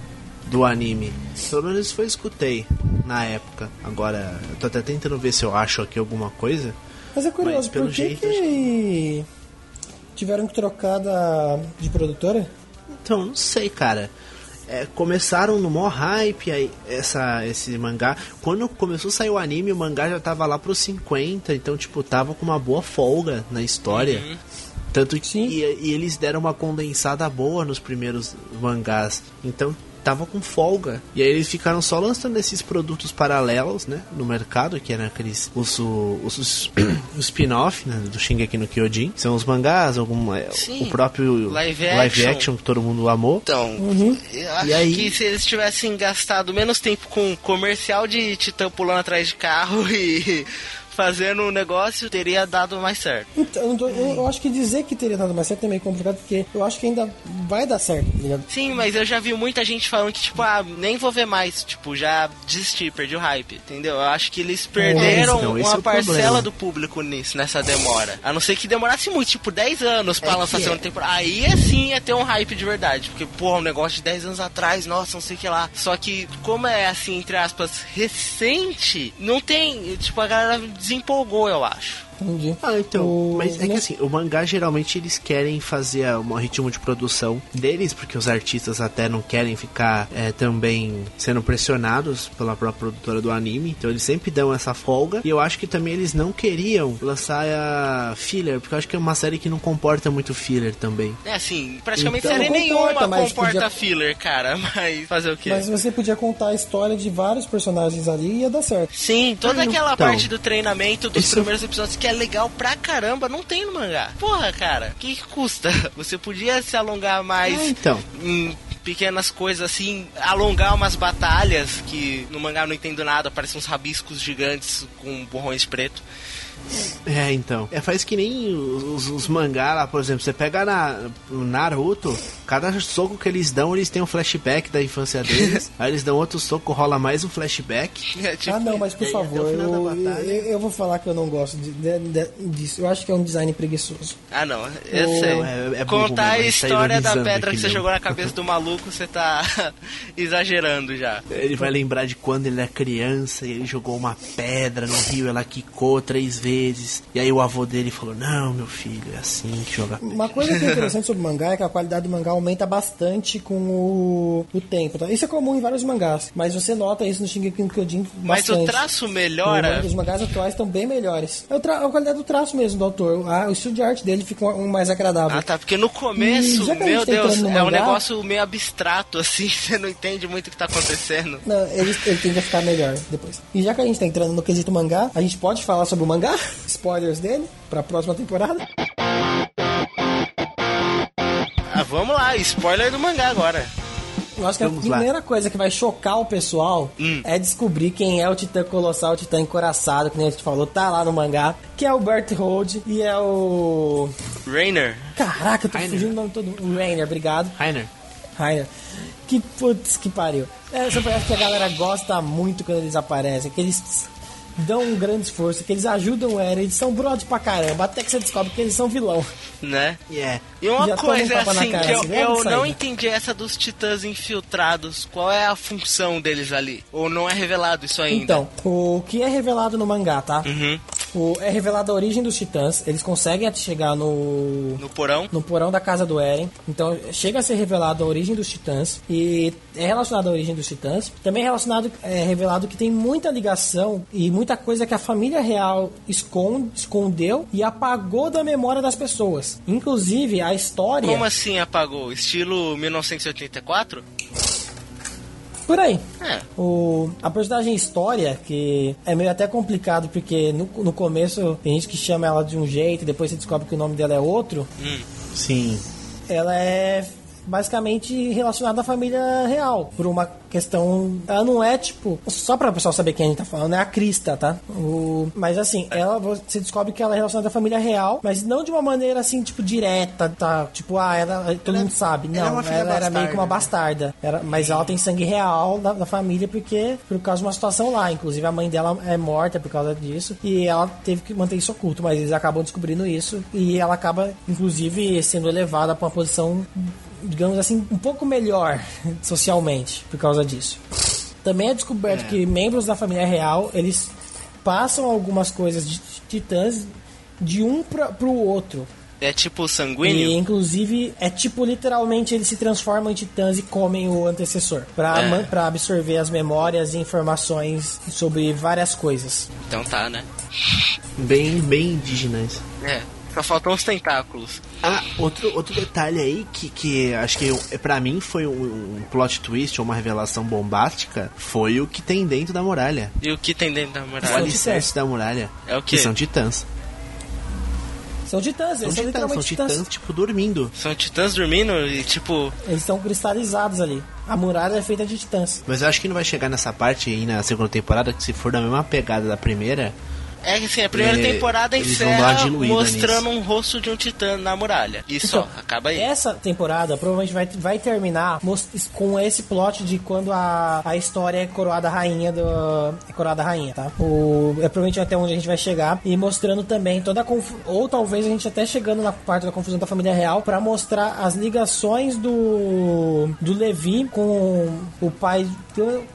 do anime. Pelo menos isso foi que eu escutei na época. Agora, eu tô até tentando ver se eu acho aqui alguma coisa. Mas é curioso, Mas, pelo por que, jeito, que tiveram que trocar da, de produtora? Então, não sei, cara. É, começaram no maior hype aí, essa, esse mangá. Quando começou a sair o anime, o mangá já tava lá pros 50, então, tipo, tava com uma boa folga na história. Tanto que e, e eles deram uma condensada boa nos primeiros mangás. Então, tava com folga. E aí eles ficaram só lançando esses produtos paralelos, né? No mercado, que eram aqueles. Os, os, os, os spin-off, né? Do Shingeki no Kyojin. São os mangás, algum, é, Sim. o próprio Live live action. action que todo mundo amou. Então, Uhum. eu acho E aí? que se eles tivessem gastado menos tempo com comercial de Titã pulando atrás de carro e fazendo um negócio, teria dado mais certo. Então, eu, eu- eu acho que dizer que teria dado mais certo é meio complicado, porque eu acho que ainda vai dar certo, tá ligado? Sim, mas eu já vi muita gente falando que, tipo, ah, nem vou ver mais. Tipo, já desisti, perdi o hype, entendeu? Eu acho que eles perderam então, esse é uma o parcela problema. do público nisso, nessa demora. A não ser que demorasse muito, tipo, 10 anos pra É lançar a segunda é. temporada. Aí assim ia ter um hype de verdade. Porque, porra, um negócio de 10 anos atrás, nossa, não sei o que lá. Só que, como é assim, entre aspas, recente, não tem. Tipo, a galera desempolgou, eu acho. Entendi. Ah, então, O- mas é que assim, o mangá geralmente eles querem fazer a- um ritmo de produção deles, porque os artistas até não querem ficar é, também sendo pressionados pela própria produtora do anime, então eles sempre dão essa folga. E eu acho que também eles não queriam lançar a filler, porque eu acho que é uma série que não comporta muito filler também. É assim, praticamente Então, série comporta, nenhuma mas comporta podia- filler, cara. Mas fazer o quê? Mas você podia contar a história de vários personagens ali e ia dar certo. Sim, toda Ah, aquela então. parte do treinamento dos Isso- primeiros episódios que é legal pra caramba, não tem no mangá. Porra, cara, que que custa? Você podia se alongar mais Ah, então. em pequenas coisas assim, alongar umas batalhas que no mangá não entendo nada, parecem uns rabiscos gigantes com borrões preto. É, então. É, faz que nem os, os mangá lá, por exemplo, você pega na, o Naruto, cada soco que eles dão, eles têm um flashback da infância deles. aí eles dão outro soco, rola mais um flashback. É, tipo, ah, não, mas por o favor, final eu, da batalha- eu, eu vou falar que eu não gosto de- de- de- disso. Eu acho que é um design preguiçoso. Ah, não, eu Ô, sei. é- é Contar a mesmo, a gente tá história da pedra que você mesmo. jogou na cabeça do maluco, você tá exagerando já. Ele vai lembrar de quando ele era criança e ele jogou uma pedra no rio, ela quicou três vezes. E aí o avô dele falou: Não, meu filho, é assim que joga. Uma coisa que é interessante sobre o mangá é que a qualidade do mangá aumenta bastante com o, o tempo. Tá? Isso é comum em vários mangás, mas você nota isso no Shingeki no Kyojin Mas o traço melhora. Os mangás atuais estão bem melhores. É a qualidade do traço mesmo do autor. Ah, o estilo de arte dele fica um, um mais agradável. Ah, tá. Porque no começo, meu tá Deus, entrando no é um mangá- negócio meio abstrato, assim, você não entende muito o que tá acontecendo. Não, ele, ele tende a ficar melhor depois. E já que a gente tá entrando no quesito mangá, a gente pode falar sobre o mangá? Spoilers dele pra próxima temporada? Ah, vamos lá, spoiler do mangá agora. Eu acho que a Vamos lá. primeira coisa que vai chocar o pessoal Hum. é descobrir quem é o Titã Colossal, o Titã Encoraçado, que nem a gente falou, tá lá no mangá, que é o Bert Hold e é o. Rainer. Caraca, eu tô Rainer. fugindo do nome todo. O Rainer, obrigado. Rainer. Rainer. Que putz, que pariu. É, Essa parece que a galera gosta muito quando eles aparecem, que eles dão um grande esforço, que eles ajudam o Eren, eles são brother pra caramba, até que você descobre que eles são vilão. Né? Yeah. E uma Já um coisa na assim cara, que eu, eu não saída. entendi essa dos titãs infiltrados. Qual é a função deles ali? Ou não é revelado isso ainda? Então, o que é revelado no mangá, tá? Uhum. O, é revelada a origem dos titãs, eles conseguem chegar no, No porão? no porão da casa do Eren. Então chega a ser revelado a origem dos titãs e é relacionado à origem dos titãs. Também é relacionado é revelado que tem muita ligação e muita coisa que a família real esconde, escondeu e apagou da memória das pessoas. Inclusive a história Como assim apagou? Estilo 1984? Por aí. É. O, a personagem História, que é meio até complicado, porque no, no começo tem gente que chama ela de um jeito, e depois você descobre que o nome dela é outro. Sim. Ela é basicamente relacionada à família real, por uma questão. Ela não é tipo. Só para o pessoal saber quem a gente tá falando, é a Crista, tá? O, mas assim, ela você descobre que ela é relacionada à família real, mas não de uma maneira assim, tipo, direta, tá? Tipo, ah, ela, todo mundo sabe. ela é Não, filha ela era meio que uma bastarda. Era, mas ela tem sangue real da, da família porque por causa de uma situação lá. Inclusive a mãe dela é morta por causa disso e ela teve que manter isso oculto, mas eles acabam descobrindo isso e ela acaba inclusive sendo elevada para uma posição digamos assim, um pouco melhor socialmente por causa disso. Também é descoberto que membros da família real, eles passam algumas coisas de titãs de um pra, pro outro. É tipo E sanguíneo? inclusive é tipo literalmente eles se transformam em titãs e comem o antecessor pra É. pra absorver as memórias e informações sobre várias coisas. Então tá, né? Bem, bem indígenas. É. Só faltam os tentáculos. Ah, outro, outro detalhe aí que, que acho que eu, pra mim foi um, um plot twist ou uma revelação bombástica foi o que tem dentro da muralha. E o que tem dentro da O muralha? alicerce da muralha. É o quê? Que são titãs. São titãs, São eles são titãs, são literalmente titãs. titãs, tipo, dormindo. São titãs dormindo e tipo. Eles estão cristalizados ali. A muralha é feita de titãs. Mas eu acho que não vai chegar nessa parte aí na segunda temporada, que se for da mesma pegada da primeira, É que assim, a primeira É, temporada encerra mostrando um rosto de um titã na muralha. E só, acaba aí. Essa temporada provavelmente vai, vai terminar com esse plot de quando a, a história é coroada rainha do. É coroada rainha, tá? O, é provavelmente até onde a gente vai chegar. E mostrando também toda a confu- Ou talvez a gente até chegando na parte da confusão da família real pra mostrar as ligações do. do Levi com o pai.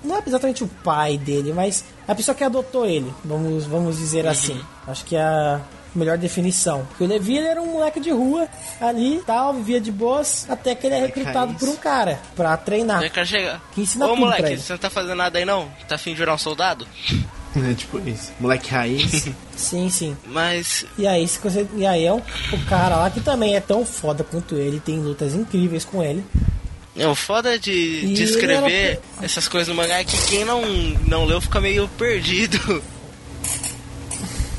Não é exatamente o pai dele, mas a pessoa que adotou ele, vamos, vamos dizer assim. Acho que é a melhor definição. Porque o Levi ele era um moleque de rua ali, tal, vivia de boas, até que ele é recrutado por um cara pra treinar. Quero chegar. Que ensina Ô tudo pra moleque, ele. você não tá fazendo nada aí não? Tá afim de virar um soldado? é tipo isso. Moleque raiz. Sim, sim. Mas. E aí, se você, e aí é o, o cara lá que também é tão foda quanto ele, tem lutas incríveis com ele. É, o foda de, E de escrever era- essas coisas no mangá é que quem não, não leu fica meio perdido.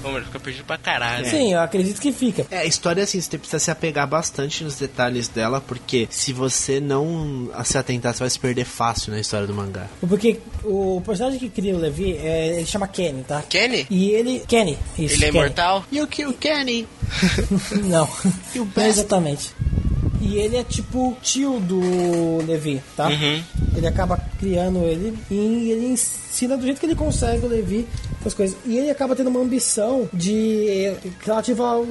Ô, mano, fica perdido pra caralho. Sim, eu acredito que fica. É, a história assim, você precisa se apegar bastante nos detalhes dela, porque se você não se atentar, você vai se perder fácil na história do mangá. Porque o personagem que cria o Levi, é, ele chama Kenny, tá? Kenny? E ele. Kenny, isso. Ele é Kenny. imortal? You kill Kenny! Não. Não best. exatamente. E ele é tipo tio do Levi, tá? Uhum. Ele acaba criando ele e ele ensina do jeito que ele consegue o Levi as coisas. E ele acaba tendo uma ambição de relativa ao-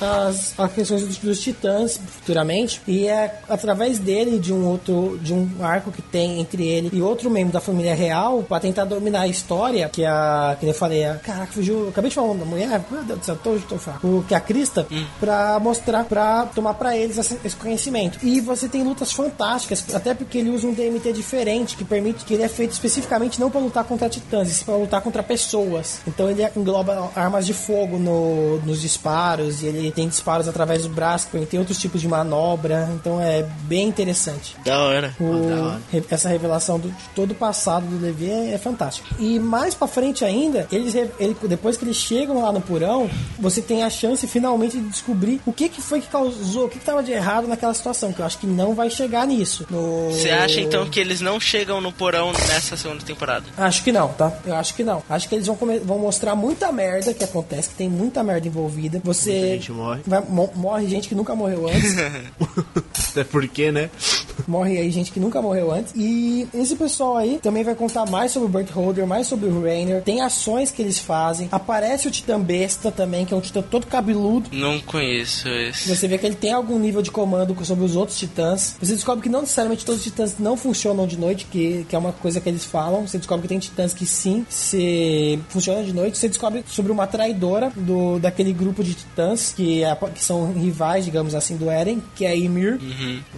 às, às questões dos, dos titãs futuramente. E é através dele, de um outro, de um arco que tem entre ele e outro membro da família real, pra tentar dominar a história, que a. Que eu falei, a, caraca, fugiu. Acabei de falar da mulher, meu Deus do céu, tô, tô fraco. O, que é a Crista, pra mostrar, pra tomar pra eles esse, esse conhecimento. E você tem lutas fantásticas, até porque ele usa um DMT diferente, que permite que ele é feito especificamente não pra lutar contra titãs, e sim pra lutar contra pessoas. Então ele engloba armas de fogo no- nos disparos, e ele tem disparos através do braço, tem outros tipos de manobra, então é bem interessante. Da hora. O- da hora. essa revelação do, de todo o passado do Levi é, é fantástica. E mais pra frente ainda, eles, ele, depois que eles chegam lá no porão, você tem a chance finalmente de descobrir o que, que foi que causou, o que, que tava de errado naquela situação, que eu acho que não vai chegar nisso. No- Você acha então que eles não chegam no porão nessa segunda temporada? Acho que não, tá? Eu acho que não. Acho que eles vão, vão mostrar muita merda que acontece, que tem muita merda envolvida. Você. Muita gente morre. vai- mo- morre gente que nunca morreu antes. Até porque, né? morre aí gente que nunca morreu antes. E esse pessoal aí também vai contar mais sobre o Burt Holder, mais sobre o Rainer. Tem ações que eles fazem. Aparece o Titã Besta também, que é um Titã todo cabeludo. Não conheço esse. Você vê que ele tem algum nível de comando sobre os outros titãs. Você descobre que não necessariamente todos os titãs não funcionam de noite, que, que é uma coisa que eles falam. Você descobre que tem titãs que sim se funcionam de noite. Você descobre sobre uma traidora do, daquele grupo de titãs que, é, que são rivais, digamos assim, do Eren, que é a Ymir,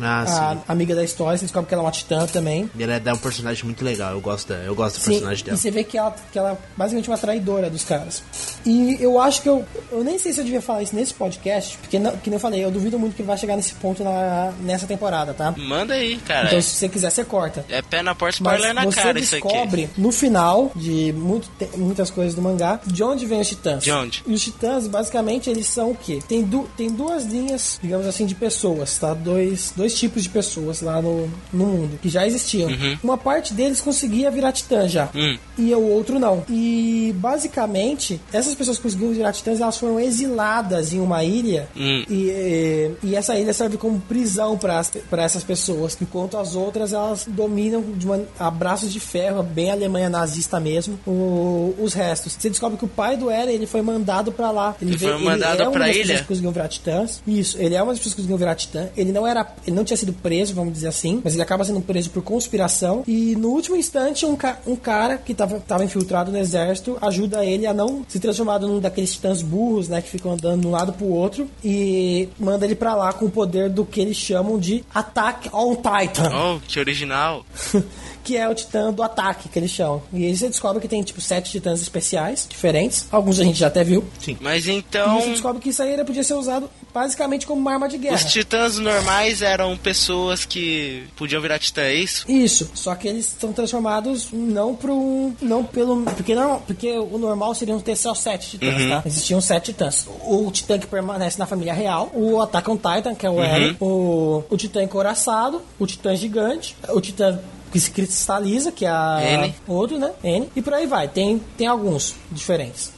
Ah, a sim. amiga da história. Você descobre que ela é uma titã também. E ela é um personagem muito legal, eu gosto, da, eu gosto do Sim, personagem e dela. você vê que ela, que ela é basicamente uma traidora dos caras. E eu acho que eu. Eu nem sei se eu devia falar isso nesse podcast, porque, não, que nem eu falei, eu duvido muito que vai chegar nesse ponto na, nessa temporada, tá? Manda aí, cara. Então, se você quiser, você corta. É pé na porta, Mas spoiler na você cara isso aqui. descobre no final de muito te- muitas coisas do mangá de onde vem os titãs. De onde? E os titãs, basicamente, eles são o quê? Tem, du tem duas linhas, digamos assim, de pessoas, tá? Dois, dois tipos de pessoas lá no, no mundo, que já existiam. Uma parte deles conseguia virar titã já. Hum. E o outro não. E basicamente, essas pessoas que conseguiram virar titãs, elas foram exiladas em uma ilha. Hum. E, e, e essa ilha serve como prisão para essas pessoas, enquanto as outras elas dominam de uma, a braços de ferro, bem Alemanha nazista mesmo, o- os restos. Você descobre que o pai do Eren ele foi mandado para lá. Ele foi veio- mandado é uma pra ilha? pessoas que conseguiam virar titãs. Isso, ele é uma das pessoas que conseguiam virar titã. Ele não era, ele não tinha sido preso, vamos dizer assim, mas ele acaba sendo preso por conspiração. E no último instante, um, ca- um cara que tava, tava infiltrado no exército ajuda ele a não se transformar num daqueles titãs burros, né, que ficam andando de um lado pro outro e manda ele pra lá com o poder do que eles chamam de Attack on Titan. Oh, que original. que é o titã do ataque, que eles chamam. E aí você descobre que tem, tipo, sete titãs especiais, diferentes. Alguns a gente já até viu. Sim. Mas E então. você descobre que isso aí ele podia ser usado basicamente como uma arma de guerra. Os titãs normais eram pessoas que podiam virar titã, é isso? Isso, só que eles são transformados não pro um, não pelo porque não, porque o normal seriam ter só sete titãs, tá? Existiam sete titãs. O, titã que permanece na família real, o Attack on Titan, que é o Eren, o, o titã encoraçado, o titã gigante, o titã que se cristaliza, que é a N. outro, né? N. E por aí vai. Tem tem alguns diferentes.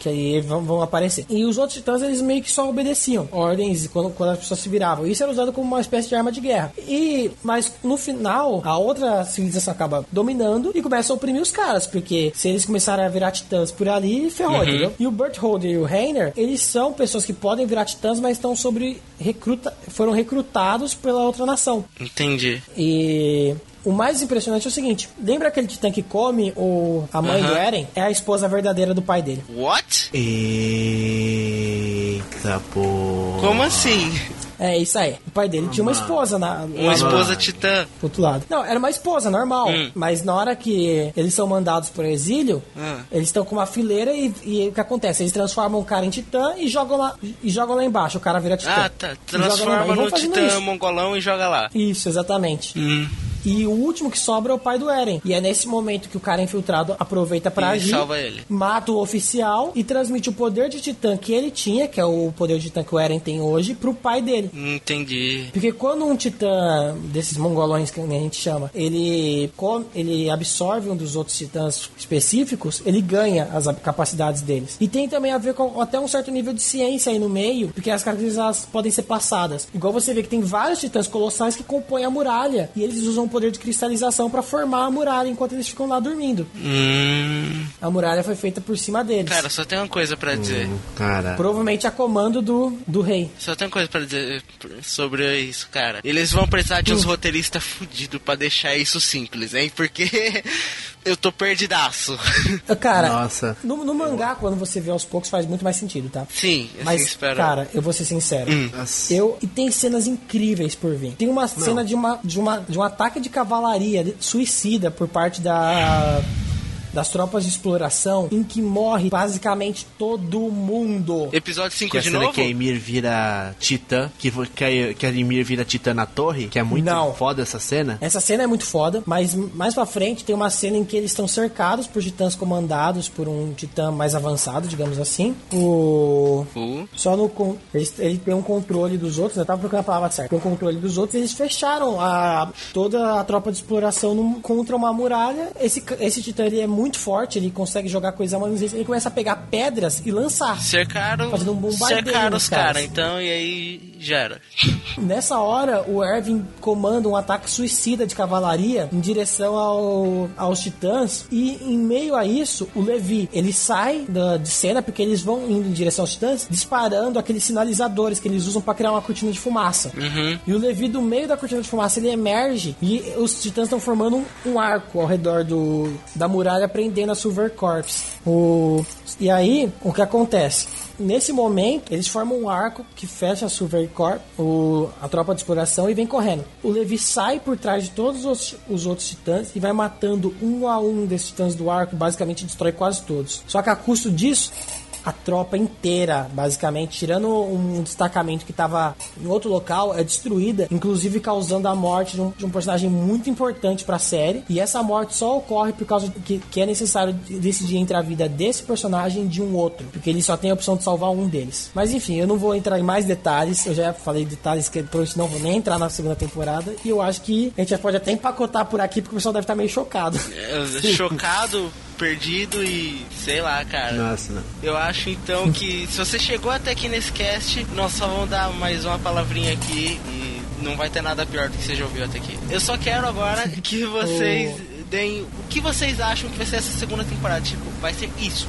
Que aí vão, vão aparecer. E os outros titãs, eles meio que só obedeciam ordens quando, quando as pessoas se viravam. Isso era usado como uma espécie de arma de guerra. E, mas no final, a outra civilização acaba dominando e começa a oprimir os caras. Porque se eles começarem a virar titãs por ali, ferrou, entendeu? E o Bertholder e o Reiner, eles são pessoas que podem virar titãs, mas estão sobre recruta, foram recrutados pela outra nação. Entendi. E o mais impressionante é o seguinte: lembra aquele titã que come o, a mãe Aham. do Eren? É a esposa verdadeira do pai dele. What? Eita, pô. Como assim? É isso aí. O pai dele tinha uma esposa na, Uma lá esposa no titã. outro lado. Não, era uma esposa normal. Hum. Mas na hora que eles são mandados pro exílio, Ah. eles estão com uma fileira e, e o que acontece? Eles transformam o cara em titã e jogam lá, e jogam lá embaixo. O cara vira titã. Ah, tá. Lá Transforma no titã isso. mongolão e joga lá. Isso, exatamente. Hum. E o último que sobra é o pai do Eren. E é nesse momento que o cara infiltrado aproveita pra E agir, salva ele. mata o oficial e transmite o poder de titã que ele tinha, que é o poder de titã que o Eren tem hoje, pro pai dele. Entendi. Porque quando um titã desses mongolões que a gente chama, ele, com- ele absorve um dos outros titãs específicos, ele ganha as capacidades deles. E tem também a ver com até um certo nível de ciência aí no meio, porque as características podem ser passadas. Igual você vê que tem vários titãs colossais que compõem a muralha, e eles usam poder de cristalização para formar a muralha enquanto eles ficam lá dormindo. Hum. A muralha foi feita por cima deles. Cara, só tem uma coisa pra dizer. Cara. Provavelmente a comando do, do rei. Só tem uma coisa pra dizer sobre isso, cara. Eles vão precisar de uns roteiristas fudidos pra deixar isso simples, hein? Porque eu tô perdidaço. Cara, Nossa. No, no mangá, quando você vê aos poucos, faz muito mais sentido, tá? Sim, assim Mas, espero. cara, eu vou ser sincero. Nossa. Eu e tem cenas incríveis por vir. Tem uma cena de uma, de uma de um ataque de cavalaria de- suicida por parte da das tropas de exploração em que morre basicamente todo mundo. Episódio 5 Que a de cena novo? que a Emir vira titã, que, que, a, que a Emir vira titã na torre, que é muito Não. foda essa cena. Essa cena é muito foda, mas mais pra frente tem uma cena em que eles estão cercados por titãs comandados por um titã mais avançado, digamos assim. O Uh, Só no. Ele, ele tem um controle dos outros, eu tava procurando a palavra certa. Tem um controle dos outros, eles fecharam a, toda a tropa de exploração num- contra uma muralha. Esse, esse titã ele é muito forte, ele consegue jogar coisas mas ele começa a pegar pedras e lançar. cercaram, Fazendo um bombardeio cercaram os caras, caras. então, e aí já era. Nessa hora, o Erwin comanda um ataque suicida de cavalaria em direção ao- aos titãs. E em meio a isso, o Levi ele sai da, de cena porque eles vão indo em direção aos titãs, disparando aqueles sinalizadores que eles usam para criar uma cortina de fumaça. E o Levi, do meio da cortina de fumaça, ele emerge e os titãs estão formando um, um arco ao redor do, da muralha, prendendo a Silver Corps. O, e aí, o que acontece? Nesse momento, eles formam um arco que fecha a Silver o, a tropa de exploração, e vem correndo. O Levi sai por trás de todos os, os outros titãs e vai matando um a um desses titãs do arco, basicamente destrói quase todos. Só que a custo disso, a tropa inteira, basicamente, tirando um destacamento que estava em outro local, é destruída, inclusive causando a morte de um, de um personagem muito importante para a série. E essa morte só ocorre por causa que, que é necessário decidir entre a vida desse personagem e de um outro, porque ele só tem a opção de salvar um deles. Mas enfim, eu não vou entrar em mais detalhes, eu já falei detalhes que provavelmente não vou nem entrar na segunda temporada, e eu acho que a gente já pode até empacotar por aqui, porque o pessoal deve estar meio chocado. É, Chocado, perdido e sei lá, cara. Nossa, não. Eu acho então que se você chegou até aqui nesse cast, nós só vamos dar mais uma palavrinha aqui e não vai ter nada pior do que você já ouviu até aqui. Eu só quero agora que vocês deem o que vocês acham que vai ser essa segunda temporada. Tipo, vai ser isso.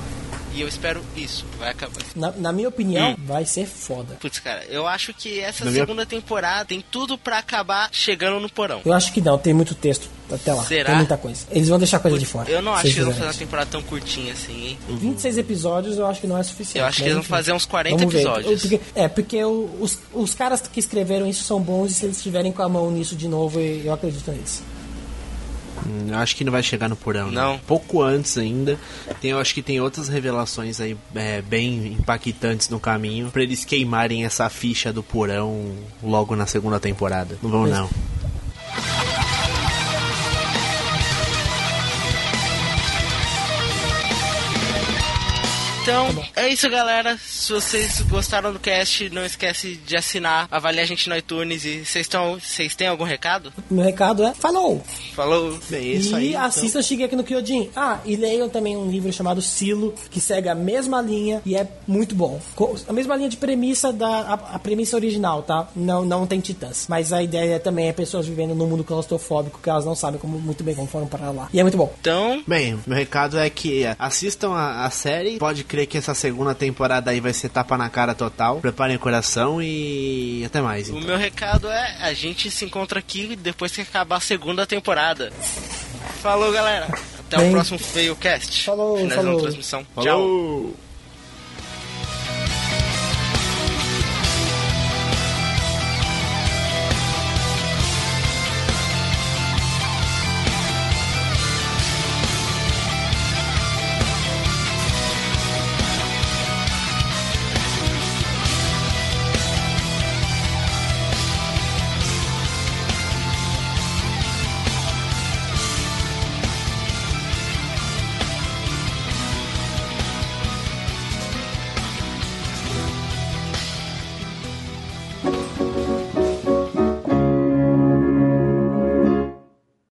E eu espero isso. Vai acabar. Na, na minha opinião, Hum. vai ser foda. Putz, cara, eu acho que essa Na minha- segunda temporada tem tudo pra acabar chegando no porão. Eu acho que não, tem muito texto até lá. Será? Tem muita coisa. Eles vão deixar coisa de fora. Eu não acho que eles vão fazer uma temporada tão curtinha assim, hein? isso. 26 episódios eu acho que não é suficiente. Eu acho que eles vão fazer uns 40 Vamos ver. episódios. Porque- é, porque o- os, os caras que escreveram isso são bons e se eles estiverem com a mão nisso de novo, eu acredito nisso. Hum, eu acho que não vai chegar no porão. né? Não. Pouco antes ainda. Tem, eu acho que tem outras revelações aí é, bem impactantes no caminho pra eles queimarem essa ficha do porão logo na segunda temporada. Não vão não. Então, é isso, galera. Se vocês gostaram do cast, não esquece de assinar, avaliar a gente no iTunes. E vocês estão, vocês têm algum recado? Meu recado é: falou! Falou. Bem, é isso e aí. então. assistam Shigeki no Kyojin. Ah, e leiam também um livro chamado Silo, que segue a mesma linha e é muito bom. A mesma linha de premissa da a, a premissa original, tá? Não, não tem titãs. Mas a ideia também é pessoas vivendo num mundo claustrofóbico que elas não sabem como, muito bem como foram para lá. E é muito bom. Então, Bem, meu recado é que assistam a, a série. Pode crer que essa segunda temporada aí vai ser tapa na cara total. Preparem o coração e até mais. o Então. meu recado é: a gente se encontra aqui depois que acabar a segunda temporada. Falou, galera. Até Bem. o próximo Failcast. Falou, Finalizando falou. transmissão. Tchau. Falou!